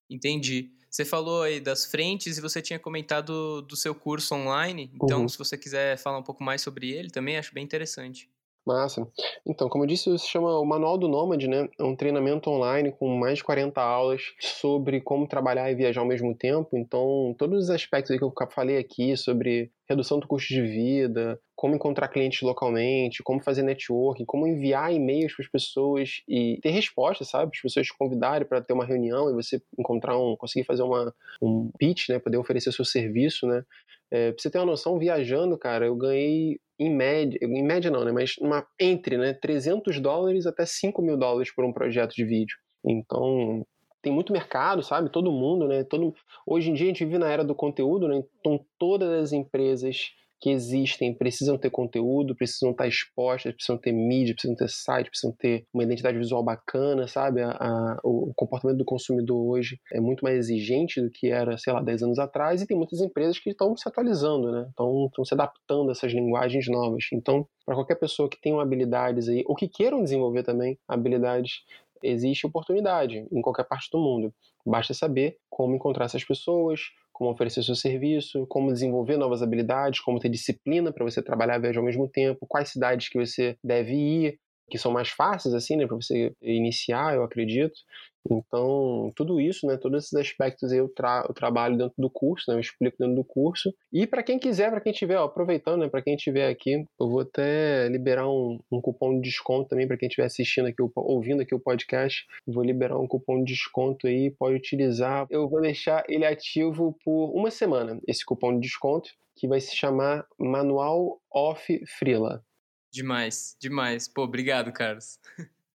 Entendi. Você falou aí das frentes e você tinha comentado do seu curso online. Então, uhum. se você quiser falar um pouco mais sobre ele também, acho bem interessante. Massa. Então, como eu disse, se chama o Manual do Nômade, né? É um treinamento online com mais de 40 aulas sobre como trabalhar e viajar ao mesmo tempo. Então, todos os aspectos que eu falei aqui sobre redução do custo de vida, como encontrar clientes localmente, como fazer networking, como enviar e-mails para as pessoas e ter resposta, sabe? As pessoas te convidarem para ter uma reunião e você encontrar um, conseguir fazer uma, um pitch, né? Poder oferecer seu serviço, né? É, pra você ter uma noção, viajando, cara, eu ganhei em média, em média não, né, mas uma, entre né, 300 dólares até 5 mil dólares por um projeto de vídeo. Então, tem muito mercado, sabe? Todo mundo, né? Todo... Hoje em dia a gente vive na era do conteúdo, né? Então, todas as empresas que existem precisam ter conteúdo, precisam estar expostas, precisam ter mídia, precisam ter site, precisam ter uma identidade visual bacana, sabe? A, a, o comportamento do consumidor hoje é muito mais exigente do que era, sei lá, 10 anos atrás, e tem muitas empresas que estão se atualizando, né? Estão, se adaptando a essas linguagens novas. Então, para qualquer pessoa que tenha habilidades aí, ou que queiram desenvolver também habilidades, existe oportunidade em qualquer parte do mundo. Basta saber como encontrar essas pessoas, como oferecer seu serviço, como desenvolver novas habilidades, como ter disciplina para você trabalhar e viajar ao mesmo tempo, quais cidades que você deve ir, que são mais fáceis assim, né, para você iniciar, eu acredito. Então, tudo isso, né, todos esses aspectos eu, tra eu trabalho dentro do curso, né, eu explico dentro do curso. E para quem quiser, para quem estiver, aproveitando, né, para quem estiver aqui, eu vou até liberar um, um cupom de desconto também para quem estiver assistindo aqui, ouvindo aqui o podcast. Vou liberar um cupom de desconto aí, pode utilizar. Eu vou deixar ele ativo por uma semana, esse cupom de desconto, que vai se chamar Manual Off Freela. Demais, demais. Pô, obrigado, Carlos.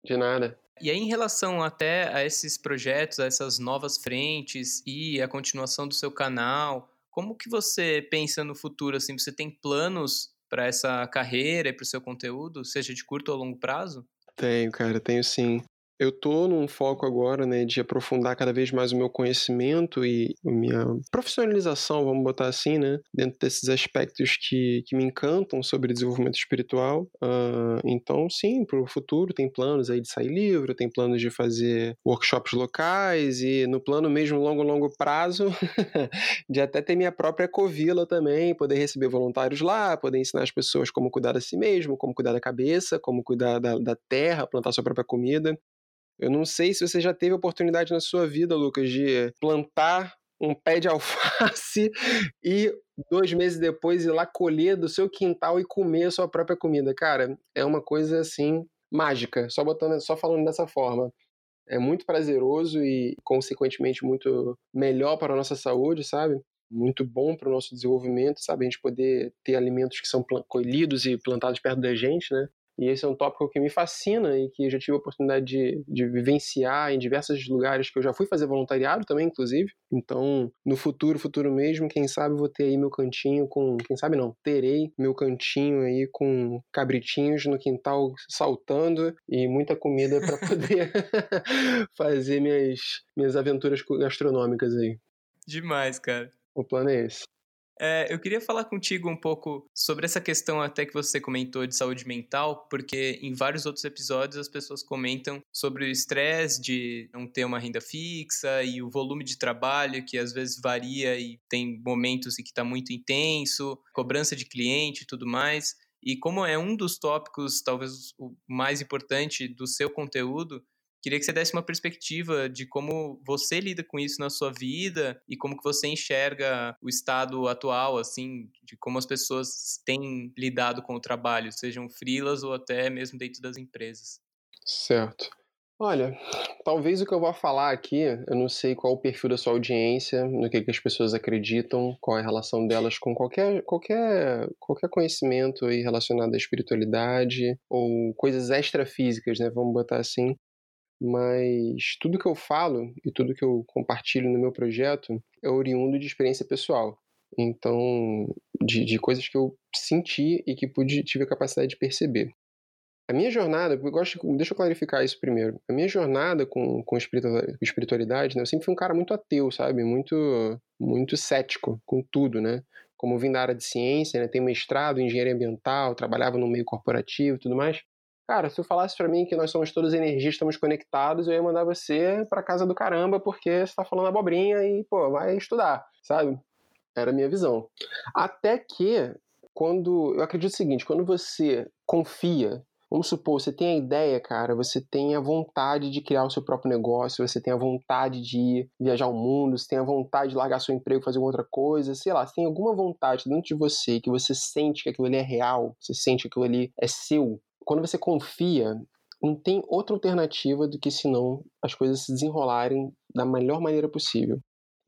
De nada. E aí, em relação até a esses projetos, a essas novas frentes e a continuação do seu canal, como que você pensa no futuro? Assim, você tem planos para essa carreira e para o seu conteúdo, seja de curto ou longo prazo? Tenho, cara, tenho sim eu tô num foco agora, né, de aprofundar cada vez mais o meu conhecimento e minha profissionalização, vamos botar assim, né, dentro desses aspectos que, que me encantam sobre desenvolvimento espiritual. Uh, então, sim, para o futuro tem planos aí de sair livro, tem planos de fazer workshops locais e no plano mesmo longo, longo prazo, de até ter minha própria covila também, poder receber voluntários lá, poder ensinar as pessoas como cuidar de si mesmo, como cuidar da cabeça, como cuidar da, da terra, plantar sua própria comida. Eu não sei se você já teve oportunidade na sua vida, Lucas, de plantar um pé de alface e dois meses depois ir lá colher do seu quintal e comer a sua própria comida. Cara, é uma coisa assim mágica, só botando, só falando dessa forma. É muito prazeroso e, consequentemente, muito melhor para a nossa saúde, sabe? Muito bom para o nosso desenvolvimento, sabe? A gente poder ter alimentos que são colhidos e plantados perto da gente, né? E esse é um tópico que me fascina e que eu já tive a oportunidade de, de vivenciar em diversos lugares que eu já fui fazer voluntariado também, inclusive. Então, no futuro, futuro mesmo, quem sabe vou ter aí meu cantinho com. Quem sabe não, terei meu cantinho aí com cabritinhos no quintal saltando e muita comida para poder fazer minhas, minhas aventuras gastronômicas aí. Demais, cara. O plano é esse. É, eu queria falar contigo um pouco sobre essa questão até que você comentou de saúde mental, porque em vários outros episódios as pessoas comentam sobre o estresse de não ter uma renda fixa e o volume de trabalho que às vezes varia e tem momentos em que está muito intenso, cobrança de cliente e tudo mais. E como é um dos tópicos, talvez o mais importante do seu conteúdo, Queria que você desse uma perspectiva de como você lida com isso na sua vida e como que você enxerga o estado atual, assim, de como as pessoas têm lidado com o trabalho, sejam freelas ou até mesmo dentro das empresas. Certo. Olha, talvez o que eu vou falar aqui, eu não sei qual o perfil da sua audiência, no que, que as pessoas acreditam, qual é a relação delas com qualquer, qualquer, qualquer conhecimento aí relacionado à espiritualidade ou coisas extrafísicas, né? Vamos botar assim mas tudo que eu falo e tudo que eu compartilho no meu projeto é oriundo de experiência pessoal. Então, de, de coisas que eu senti e que pude, tive a capacidade de perceber. A minha jornada, eu gosto, deixa eu clarificar isso primeiro. A minha jornada com, com espiritualidade, né, eu sempre fui um cara muito ateu, sabe? Muito, muito cético com tudo, né? Como vim da área de ciência, né, tenho mestrado em engenharia ambiental, trabalhava no meio corporativo e tudo mais. Cara, se eu falasse para mim que nós somos todos energia, estamos conectados, eu ia mandar você para casa do caramba porque você tá falando abobrinha e, pô, vai estudar, sabe? Era a minha visão. Até que, quando. Eu acredito o seguinte: quando você confia, vamos supor, você tem a ideia, cara, você tem a vontade de criar o seu próprio negócio, você tem a vontade de ir viajar o mundo, você tem a vontade de largar seu emprego, fazer outra coisa, sei lá, você tem alguma vontade dentro de você que você sente que aquilo ali é real, você sente que aquilo ali é seu, quando você confia, não tem outra alternativa do que senão as coisas se desenrolarem da melhor maneira possível.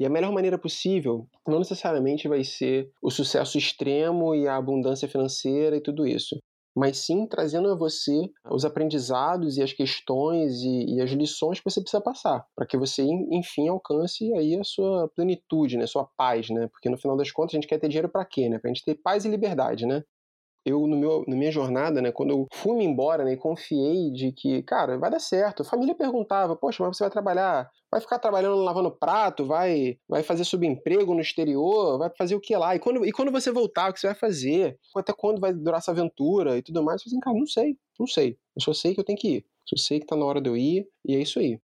E a melhor maneira possível não necessariamente vai ser o sucesso extremo e a abundância financeira e tudo isso. mas sim trazendo a você os aprendizados e as questões e, e as lições que você precisa passar, para que você, enfim, alcance aí a sua plenitude, né, sua paz, né? Porque no final das contas a gente quer ter dinheiro para quê, né? Pra gente ter paz e liberdade, né? Eu, no meu, na minha jornada, né, quando eu fui-me embora, né, confiei de que, cara, vai dar certo. A família perguntava, poxa, mas você vai trabalhar, vai ficar trabalhando lavando prato, vai vai fazer subemprego no exterior, vai fazer o que lá? E quando, e quando você voltar, o que você vai fazer? Até quando vai durar essa aventura e tudo mais? Eu falei assim, cara, não sei, não sei. Eu só sei que eu tenho que ir. Eu sei que tá na hora de eu ir, e é isso aí.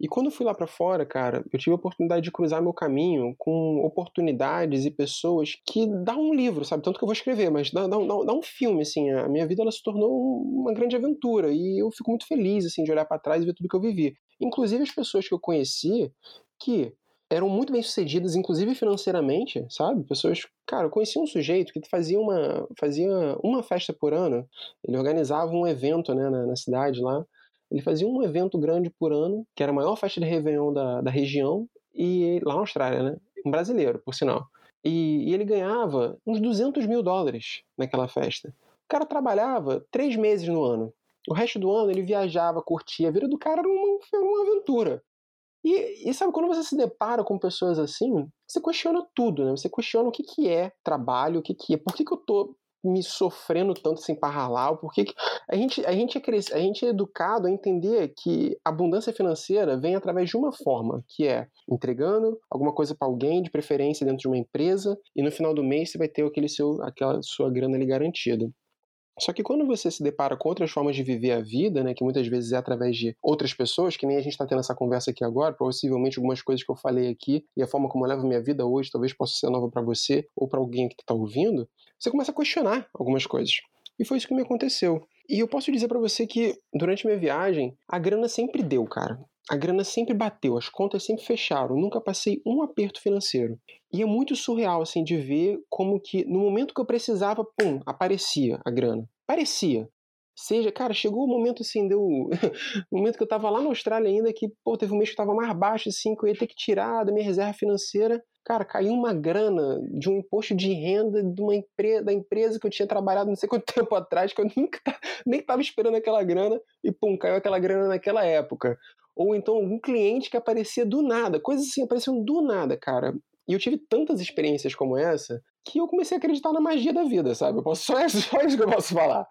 E quando eu fui lá para fora, cara, eu tive a oportunidade de cruzar meu caminho com oportunidades e pessoas que dá um livro, sabe? Tanto que eu vou escrever, mas dá, dá, dá, um filme, assim. A minha vida ela se tornou uma grande aventura e eu fico muito feliz, assim, de olhar para trás e ver tudo que eu vivi. Inclusive as pessoas que eu conheci que eram muito bem sucedidas, inclusive financeiramente, sabe? Pessoas, cara, eu conheci um sujeito que fazia uma, fazia uma festa por ano. Ele organizava um evento, né, na, na cidade lá. Ele fazia um evento grande por ano, que era a maior festa de Réveillon da, da região, e lá na Austrália, né? Um brasileiro, por sinal. E, e ele ganhava uns 200 mil dólares naquela festa. O cara trabalhava três meses no ano. O resto do ano ele viajava, curtia. A vida do cara era uma, uma aventura. E, e, sabe, quando você se depara com pessoas assim, você questiona tudo, né? Você questiona o que, que é trabalho, o que, que é, por que, que eu tô me sofrendo tanto sem parralar, porque a gente, a, gente é cres... a gente é educado a entender que abundância financeira vem através de uma forma, que é entregando alguma coisa para alguém, de preferência dentro de uma empresa, e no final do mês você vai ter aquele seu, aquela sua grana ali garantida. Só que quando você se depara com outras formas de viver a vida, né, que muitas vezes é através de outras pessoas, que nem a gente está tendo essa conversa aqui agora, possivelmente algumas coisas que eu falei aqui e a forma como eu levo minha vida hoje talvez possa ser nova para você ou para alguém que está ouvindo, você começa a questionar algumas coisas. E foi isso que me aconteceu. E eu posso dizer para você que durante minha viagem, a grana sempre deu, cara. A grana sempre bateu, as contas sempre fecharam, nunca passei um aperto financeiro. E é muito surreal, assim, de ver como que no momento que eu precisava, pum, aparecia a grana. Parecia. Seja, cara, chegou o momento assim, deu. o momento que eu tava lá na Austrália ainda, que, pô, teve um mês que tava mais baixo, assim, que eu ia ter que tirar da minha reserva financeira. Cara, caiu uma grana de um imposto de renda de uma empresa, da empresa que eu tinha trabalhado não sei quanto tempo atrás, que eu nunca nem tava esperando aquela grana, e pum, caiu aquela grana naquela época. Ou então algum cliente que aparecia do nada, coisas assim apareciam do nada, cara. E eu tive tantas experiências como essa que eu comecei a acreditar na magia da vida, sabe? Eu posso, só, é só isso que eu posso falar.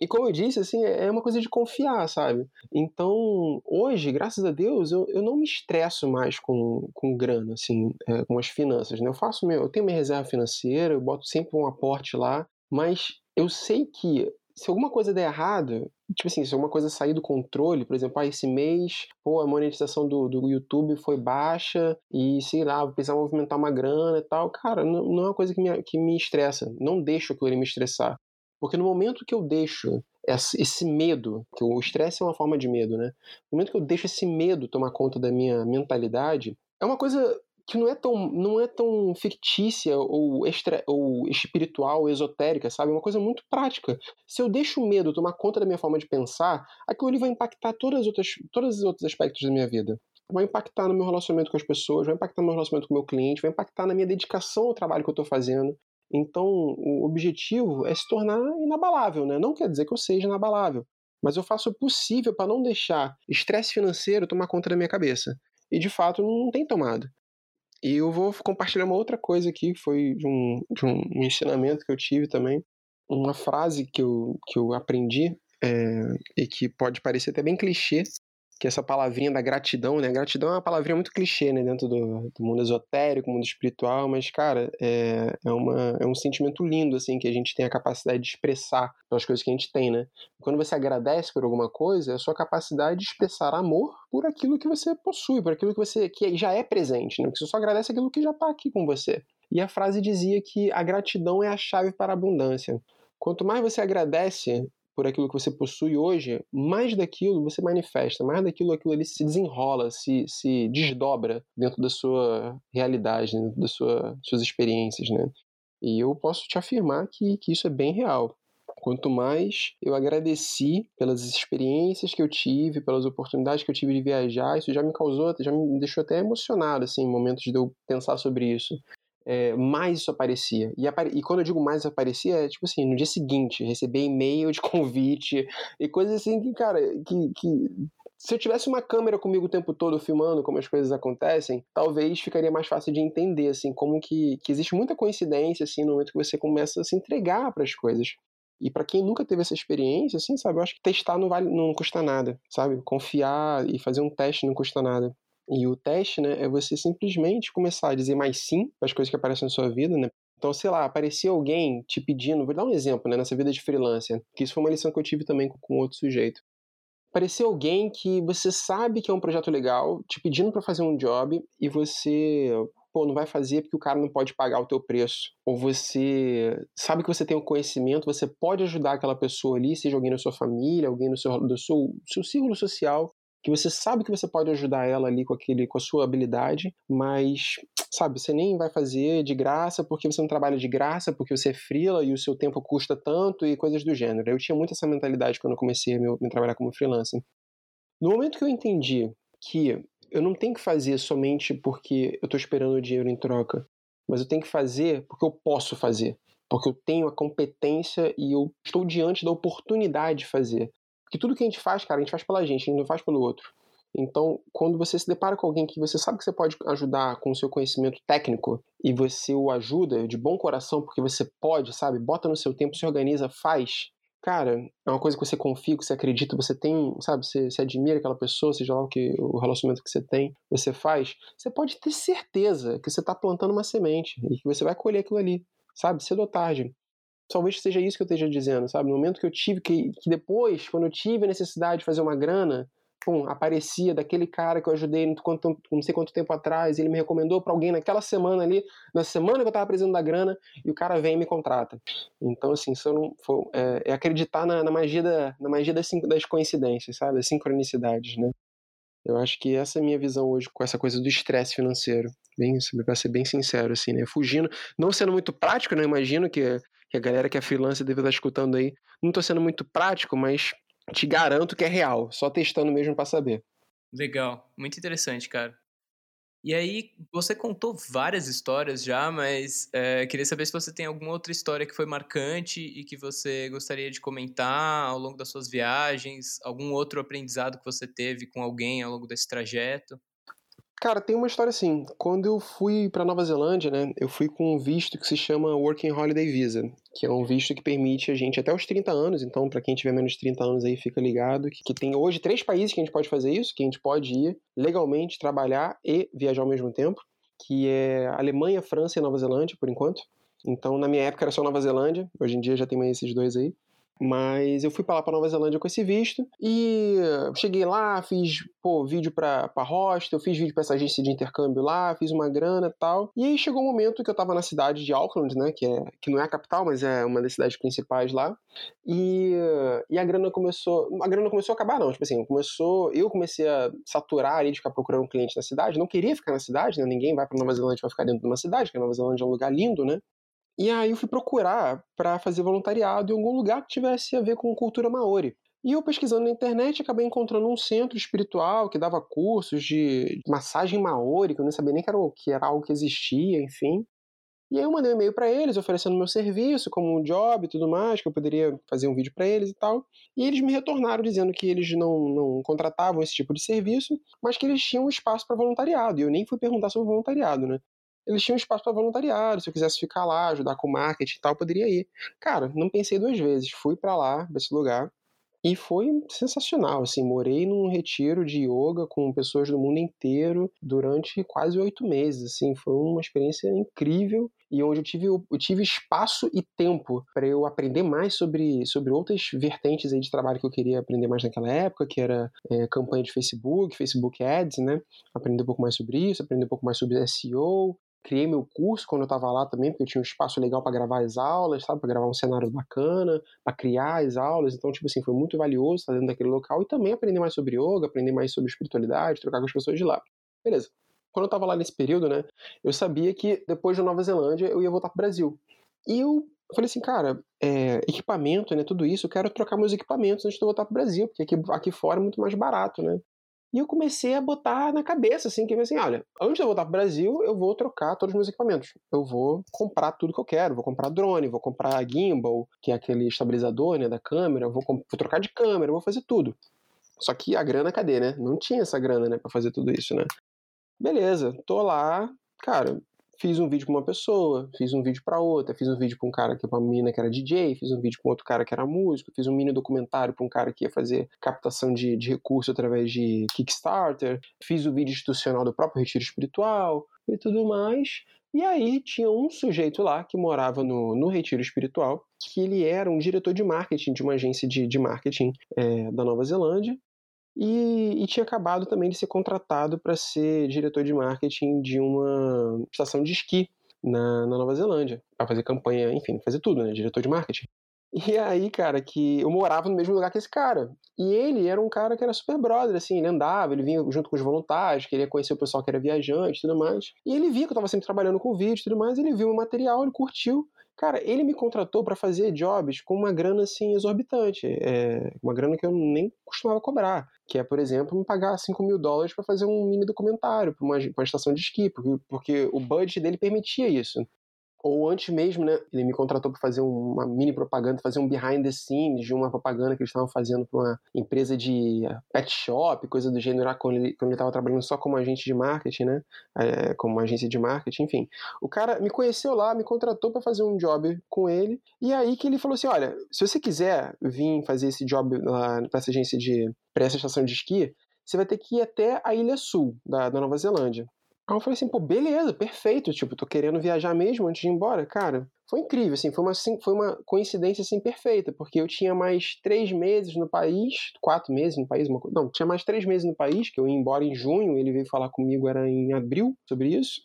E como eu disse, assim, é uma coisa de confiar, sabe? Então, hoje, graças a Deus, eu, eu não me estresso mais com, com grana, assim, é, com as finanças, né? Eu faço meu, eu tenho minha reserva financeira, eu boto sempre um aporte lá, mas eu sei que se alguma coisa der errado, tipo assim, se alguma coisa sair do controle, por exemplo, ah, esse mês, pô, a monetização do, do YouTube foi baixa e, sei lá, vou precisar movimentar uma grana e tal, cara, não, não é uma coisa que me, que me estressa. Não deixo aquilo me estressar. Porque no momento que eu deixo esse medo, que o estresse é uma forma de medo, né? No momento que eu deixo esse medo tomar conta da minha mentalidade, é uma coisa que não é tão, não é tão fictícia ou, extra, ou espiritual, esotérica, sabe? É uma coisa muito prática. Se eu deixo o medo tomar conta da minha forma de pensar, aquilo ali vai impactar todas as outras, todos os outros aspectos da minha vida. Vai impactar no meu relacionamento com as pessoas, vai impactar no meu relacionamento com o meu cliente, vai impactar na minha dedicação ao trabalho que eu estou fazendo. Então, o objetivo é se tornar inabalável, né? Não quer dizer que eu seja inabalável, mas eu faço o possível para não deixar estresse financeiro tomar conta da minha cabeça. E de fato não tem tomado. E eu vou compartilhar uma outra coisa aqui, foi de um, de um ensinamento que eu tive também. Uma frase que eu, que eu aprendi é, e que pode parecer até bem clichê, que essa palavrinha da gratidão, né? Gratidão é uma palavrinha muito clichê, né? Dentro do, do mundo esotérico, mundo espiritual, mas, cara, é, é, uma, é um sentimento lindo, assim, que a gente tem a capacidade de expressar pelas coisas que a gente tem, né? Quando você agradece por alguma coisa, é a sua capacidade de expressar amor por aquilo que você possui, por aquilo que você que já é presente, né? Porque você só agradece aquilo que já está aqui com você. E a frase dizia que a gratidão é a chave para a abundância. Quanto mais você agradece por aquilo que você possui hoje, mais daquilo você manifesta, mais daquilo aquilo ali se desenrola, se, se desdobra dentro da sua realidade, dentro das sua, suas experiências, né? E eu posso te afirmar que, que isso é bem real. Quanto mais eu agradeci pelas experiências que eu tive, pelas oportunidades que eu tive de viajar, isso já me causou, já me deixou até emocionado, assim, em momentos de eu pensar sobre isso é, mais isso aparecia. E, apare... e, quando eu digo mais aparecia, é tipo assim, no dia seguinte, receber e-mail de convite e coisas assim que, cara, que, que se eu tivesse uma câmera comigo o tempo todo filmando como as coisas acontecem, talvez ficaria mais fácil de entender, assim, como que, que existe muita coincidência, assim, no momento que você começa a se entregar para as coisas. E para quem nunca teve essa experiência, assim, sabe, eu acho que testar não vale, não custa nada, sabe? Confiar e fazer um teste não custa nada. E o teste, né, é você simplesmente começar a dizer mais sim para as coisas que aparecem na sua vida, né? Então, sei lá, aparecia alguém te pedindo, vou dar um exemplo, né, nessa vida de freelancer, que isso foi uma lição que eu tive também com, outro sujeito. Aparecia alguém que você sabe que é um projeto legal, te pedindo para fazer um job e você pô, não vai fazer porque o cara não pode pagar o teu preço. Ou você sabe que você tem o um conhecimento, você pode ajudar aquela pessoa ali, seja alguém na sua família, alguém no seu, do seu, seu círculo social, que você sabe que você pode ajudar ela ali com aquele com a sua habilidade, mas sabe, você nem vai fazer de graça porque você não trabalha de graça, porque você é freela e o seu tempo custa tanto e coisas do gênero. Eu tinha muito essa mentalidade quando eu comecei a me, me trabalhar como freelancer. No momento que eu entendi que eu não tenho que fazer somente porque eu estou esperando o dinheiro em troca, mas eu tenho que fazer porque eu posso fazer, porque eu tenho a competência e eu estou diante da oportunidade de fazer. Porque tudo que a gente faz, cara, a gente faz pela gente, a gente não faz pelo outro. Então, quando você se depara com alguém que você sabe que você pode ajudar com o seu conhecimento técnico e você o ajuda de bom coração porque você pode, sabe, bota no seu tempo, se organiza, faz, cara, é uma coisa que você confia, que você acredita, você tem, sabe, você, você admira aquela pessoa, seja lá o que o relacionamento que você tem, você faz, você pode ter certeza que você está plantando uma semente e que você vai colher aquilo ali, sabe, cedo ou tarde. Talvez seja isso que eu esteja dizendo, sabe? No momento que eu tive que, que depois, quando eu tive a necessidade de fazer uma grana, pum, aparecia daquele cara que eu ajudei não sei quanto tempo atrás, ele me recomendou para alguém naquela semana ali, na semana que eu estava precisando da grana, e o cara vem e me contrata. Então, assim, isso não é, é, acreditar na, na, magia, da, na magia das, das coincidências, sabe? Das sincronicidades, né? Eu acho que essa é a minha visão hoje com essa coisa do estresse financeiro. Bem, para ser bem sincero, assim, né? Fugindo, não sendo muito prático, né? Imagino que, que a galera que é freelancer deve estar escutando aí. Não estou sendo muito prático, mas te garanto que é real, só testando mesmo para saber. Legal, muito interessante, cara. E aí, você contou várias histórias já, mas é, queria saber se você tem alguma outra história que foi marcante e que você gostaria de comentar ao longo das suas viagens, algum outro aprendizado que você teve com alguém ao longo desse trajeto. Cara, tem uma história assim. Quando eu fui para Nova Zelândia, né, eu fui com um visto que se chama Working Holiday Visa, que é um visto que permite a gente até os 30 anos. Então, para quem tiver menos de 30 anos aí, fica ligado que, que tem hoje três países que a gente pode fazer isso, que a gente pode ir legalmente trabalhar e viajar ao mesmo tempo, que é Alemanha, França e Nova Zelândia, por enquanto. Então, na minha época era só Nova Zelândia, hoje em dia já tem mais esses dois aí. Mas eu fui para lá para Nova Zelândia com esse visto e cheguei lá, fiz pô, vídeo para hostel, fiz vídeo para essa agência de intercâmbio lá, fiz uma grana e tal. E aí chegou um momento que eu tava na cidade de Auckland, né, que, é, que não é a capital, mas é uma das cidades principais lá. E, e a grana começou, a grana começou a acabar não, tipo assim, começou, eu comecei a saturar ali de ficar procurando um cliente na cidade, não queria ficar na cidade, né? Ninguém vai para Nova Zelândia para ficar dentro de uma cidade, porque Nova Zelândia é um lugar lindo, né? E aí eu fui procurar para fazer voluntariado em algum lugar que tivesse a ver com cultura maori. E eu pesquisando na internet acabei encontrando um centro espiritual que dava cursos de massagem maori, que eu nem sabia nem que era, que era algo que existia, enfim. E aí eu mandei um e-mail para eles oferecendo meu serviço como um job e tudo mais, que eu poderia fazer um vídeo para eles e tal. E eles me retornaram dizendo que eles não, não contratavam esse tipo de serviço, mas que eles tinham espaço para voluntariado. E eu nem fui perguntar sobre voluntariado, né? Eles tinham espaço para voluntariado. Se eu quisesse ficar lá, ajudar com marketing e tal, poderia ir. Cara, não pensei duas vezes. Fui para lá, para esse lugar. E foi sensacional, assim, morei num retiro de yoga com pessoas do mundo inteiro durante quase oito meses, assim, foi uma experiência incrível e onde eu tive, eu tive espaço e tempo para eu aprender mais sobre, sobre outras vertentes aí de trabalho que eu queria aprender mais naquela época, que era é, campanha de Facebook, Facebook Ads, né, aprender um pouco mais sobre isso, aprender um pouco mais sobre SEO, criei meu curso quando eu estava lá também, porque eu tinha um espaço legal para gravar as aulas, sabe? Para gravar um cenário bacana, para criar as aulas. Então, tipo assim, foi muito valioso estar dentro daquele local e também aprender mais sobre yoga, aprender mais sobre espiritualidade, trocar com as pessoas de lá. Beleza. Quando eu estava lá nesse período, né, eu sabia que depois da Nova Zelândia eu ia voltar para Brasil. E eu falei assim, cara, é, equipamento, né, tudo isso, eu quero trocar meus equipamentos antes de eu voltar para Brasil, porque aqui, aqui fora é muito mais barato, né? E eu comecei a botar na cabeça, assim, que assim, olha, antes de eu voltar pro Brasil, eu vou trocar todos os meus equipamentos. Eu vou comprar tudo que eu quero. Vou comprar drone, vou comprar gimbal, que é aquele estabilizador, né, da câmera. Vou, vou trocar de câmera, vou fazer tudo. Só que a grana, cadê, né? Não tinha essa grana, né, pra fazer tudo isso, né? Beleza, tô lá, cara, fiz um vídeo para uma pessoa, fiz um vídeo para outra, fiz um vídeo para um cara que é uma menina que era DJ, fiz um vídeo para outro cara que era músico, fiz um mini documentário para um cara que ia fazer captação de, de recurso através de Kickstarter, fiz o vídeo institucional do próprio retiro espiritual e tudo mais. E aí tinha um sujeito lá que morava no, no retiro espiritual, que ele era um diretor de marketing de uma agência de, de marketing é, da Nova Zelândia, e, e, tinha acabado também de ser contratado para ser diretor de marketing de uma estação de esqui na, na Nova Zelândia, para fazer campanha, enfim, fazer tudo, né? Diretor de marketing. E aí, cara, que eu morava no mesmo lugar que esse cara. E ele era um cara que era super brother, assim, ele andava, ele vinha junto com os voluntários, queria conhecer o pessoal que era viajante e tudo mais. E ele via que eu tava sempre trabalhando com vídeo e tudo mais, ele viu o material, ele curtiu. Cara, ele me contratou para fazer jobs com uma grana assim exorbitante, é, uma grana que eu nem costumava cobrar, que é, por exemplo, me pagar 5 mil dólares para fazer um mini documentário para uma, uma, estação de esqui, porque, porque o budget dele permitia isso ou antes mesmo, né, ele me contratou para fazer uma mini propaganda, fazer um behind the scenes de uma propaganda que eles estavam fazendo para uma empresa de pet shop, coisa do gênero, quando ele estava trabalhando só como agente de marketing, né, é, como agência de marketing, enfim. O cara me conheceu lá, me contratou para fazer um job com ele, e aí que ele falou assim, olha, se você quiser vir fazer esse job lá para essa agência de, para essa estação de esqui, você vai ter que ir até a Ilha Sul da, da Nova Zelândia. Aí eu falei assim, pô, beleza, perfeito, tipo, tô querendo viajar mesmo antes de ir embora, cara. Foi incrível, assim, foi uma, assim, foi uma coincidência, assim, perfeita, porque eu tinha mais três meses no país, quatro meses no país, uma, não, tinha mais três meses no país, que eu ia embora em junho, ele veio falar comigo, era em abril, sobre isso.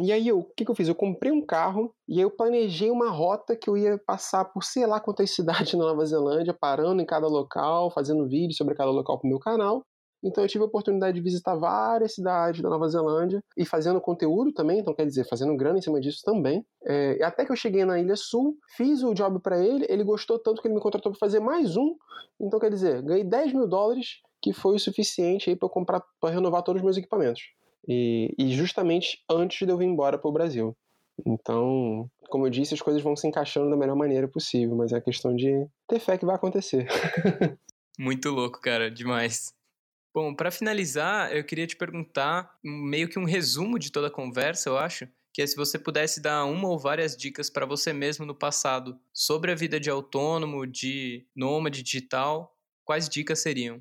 E aí, o que, que eu fiz? Eu comprei um carro e aí eu planejei uma rota que eu ia passar por sei lá quantas cidades na Nova Zelândia, parando em cada local, fazendo vídeo sobre cada local pro meu canal. Então eu tive a oportunidade de visitar várias cidades da Nova Zelândia e fazendo conteúdo também, então quer dizer, fazendo grana em cima disso também. É, até que eu cheguei na Ilha Sul, fiz o job para ele, ele gostou tanto que ele me contratou para fazer mais um. Então quer dizer, ganhei 10 mil dólares, que foi o suficiente aí para comprar, para renovar todos os meus equipamentos. E, e justamente antes de eu vir embora para o Brasil. Então, como eu disse, as coisas vão se encaixando da melhor maneira possível, mas é questão de ter fé que vai acontecer. Muito louco, cara, demais. Bom, para finalizar, eu queria te perguntar meio que um resumo de toda a conversa, eu acho, que é se você pudesse dar uma ou várias dicas para você mesmo no passado sobre a vida de autônomo, de nômade digital, quais dicas seriam?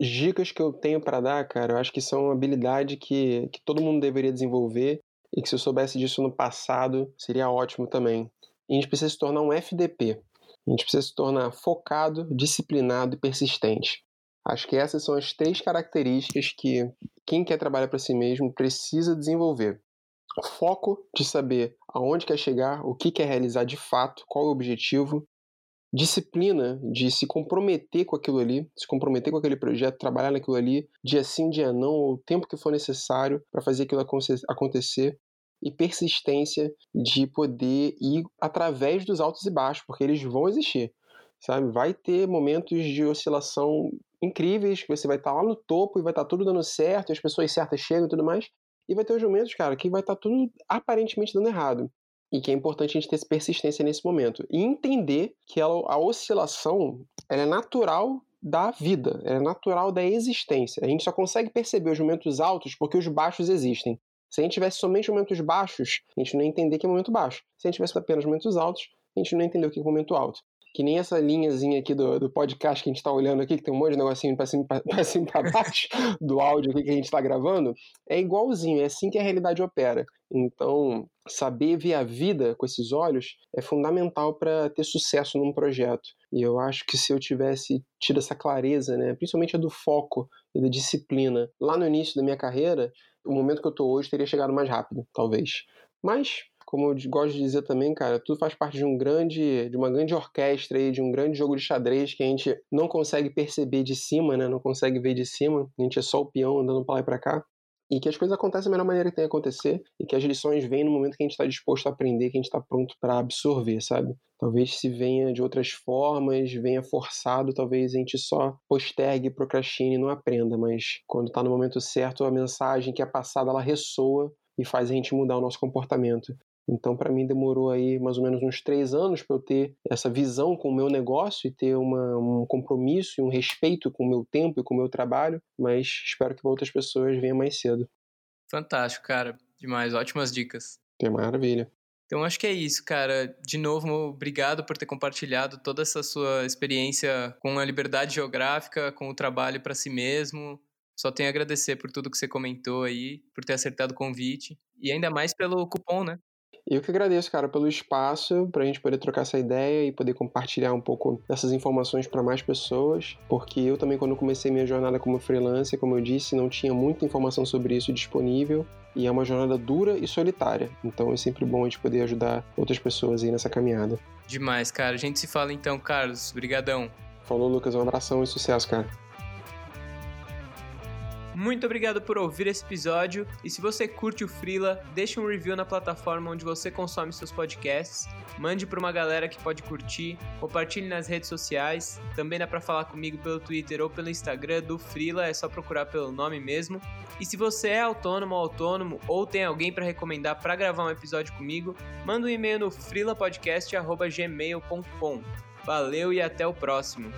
Dicas que eu tenho para dar, cara, eu acho que são uma habilidade que, que todo mundo deveria desenvolver e que se eu soubesse disso no passado seria ótimo também. E a gente precisa se tornar um FDP. A gente precisa se tornar focado, disciplinado e persistente. Acho que essas são as três características que quem quer trabalhar para si mesmo precisa desenvolver. Foco de saber aonde quer chegar, o que quer realizar de fato, qual é o objetivo. Disciplina de se comprometer com aquilo ali, se comprometer com aquele projeto, trabalhar naquilo ali, dia sim, dia não, o tempo que for necessário para fazer aquilo acontecer. E persistência de poder ir através dos altos e baixos, porque eles vão existir sabe? Vai ter momentos de oscilação incríveis, que você vai estar tá lá no topo e vai estar tá tudo dando certo, as pessoas certas chegam e tudo mais. E vai ter os momentos, cara, que vai estar tá tudo aparentemente dando errado. E que é importante a gente ter persistência nesse momento. E entender que ela, a oscilação ela é natural da vida, ela é natural da existência. A gente só consegue perceber os momentos altos porque os baixos existem. Se a gente tivesse somente momentos baixos, a gente não ia entender que é momento baixo. Se a gente tivesse apenas momentos altos, a gente não ia entender o que é momento alto que nem essa linhazinha aqui do, do podcast que a gente está olhando aqui, que tem um monte de negocinho para cima para cima para baixo do áudio aqui que a gente está gravando, é igualzinho, é assim que a realidade opera. Então, saber ver a vida com esses olhos é fundamental para ter sucesso num projeto. E eu acho que se eu tivesse tido essa clareza, né, principalmente a do foco e da disciplina, lá no início da minha carreira, o momento que eu estou hoje teria chegado mais rápido, talvez. Mas como eu gosto de dizer também, cara, tudo faz parte de um grande, de uma grande orquestra aí, de um grande jogo de xadrez que a gente não consegue perceber de cima, né? Não consegue ver de cima. A gente é só o peão andando para lá e para cá. e que as coisas acontecem da melhor maneira que tem que acontecer e que as lições vêm no momento que a gente está disposto a aprender, que a gente está pronto para absorver, sabe? Talvez se venha de outras formas, venha forçado, talvez a gente só postergue, procrastine e não aprenda, mas quando está no momento certo, a mensagem que é passada, ela ressoa e faz a gente mudar o nosso comportamento. Então, para mim, demorou aí mais ou menos uns três anos para eu ter essa visão com o meu negócio e ter uma, um compromisso e um respeito com o meu tempo e com o meu trabalho, mas espero que outras pessoas venha mais cedo. Fantástico, cara. Demais. Ótimas dicas. Que maravilha. Então, acho que é isso, cara. De novo, obrigado por ter compartilhado toda essa sua experiência com a liberdade geográfica, com o trabalho para si mesmo. Só tenho a agradecer por tudo que você comentou aí, por ter acertado o convite. E ainda mais pelo cupom, né? Eu que agradeço, cara, pelo espaço para a gente poder trocar essa ideia e poder compartilhar um pouco dessas informações para mais pessoas, porque eu também, quando comecei minha jornada como freelancer, como eu disse, não tinha muita informação sobre isso disponível e é uma jornada dura e solitária. Então é sempre bom a gente poder ajudar outras pessoas aí nessa caminhada. Demais, cara. A gente se fala então, Carlos. Obrigadão. Falou, Lucas. Um abração e sucesso, cara. Muito obrigado por ouvir esse episódio e se você curte o Freela, deixe um review na plataforma onde você consome seus podcasts, mande para uma galera que pode curtir, compartilhe nas redes sociais, também dá para falar comigo pelo Twitter ou pelo Instagram do Freela, é só procurar pelo nome mesmo. E se você é autônomo ou autônomo ou tem alguém para recomendar para gravar um episódio comigo, manda um e-mail no freelapodcast@gmail.com. Valeu e até o próximo.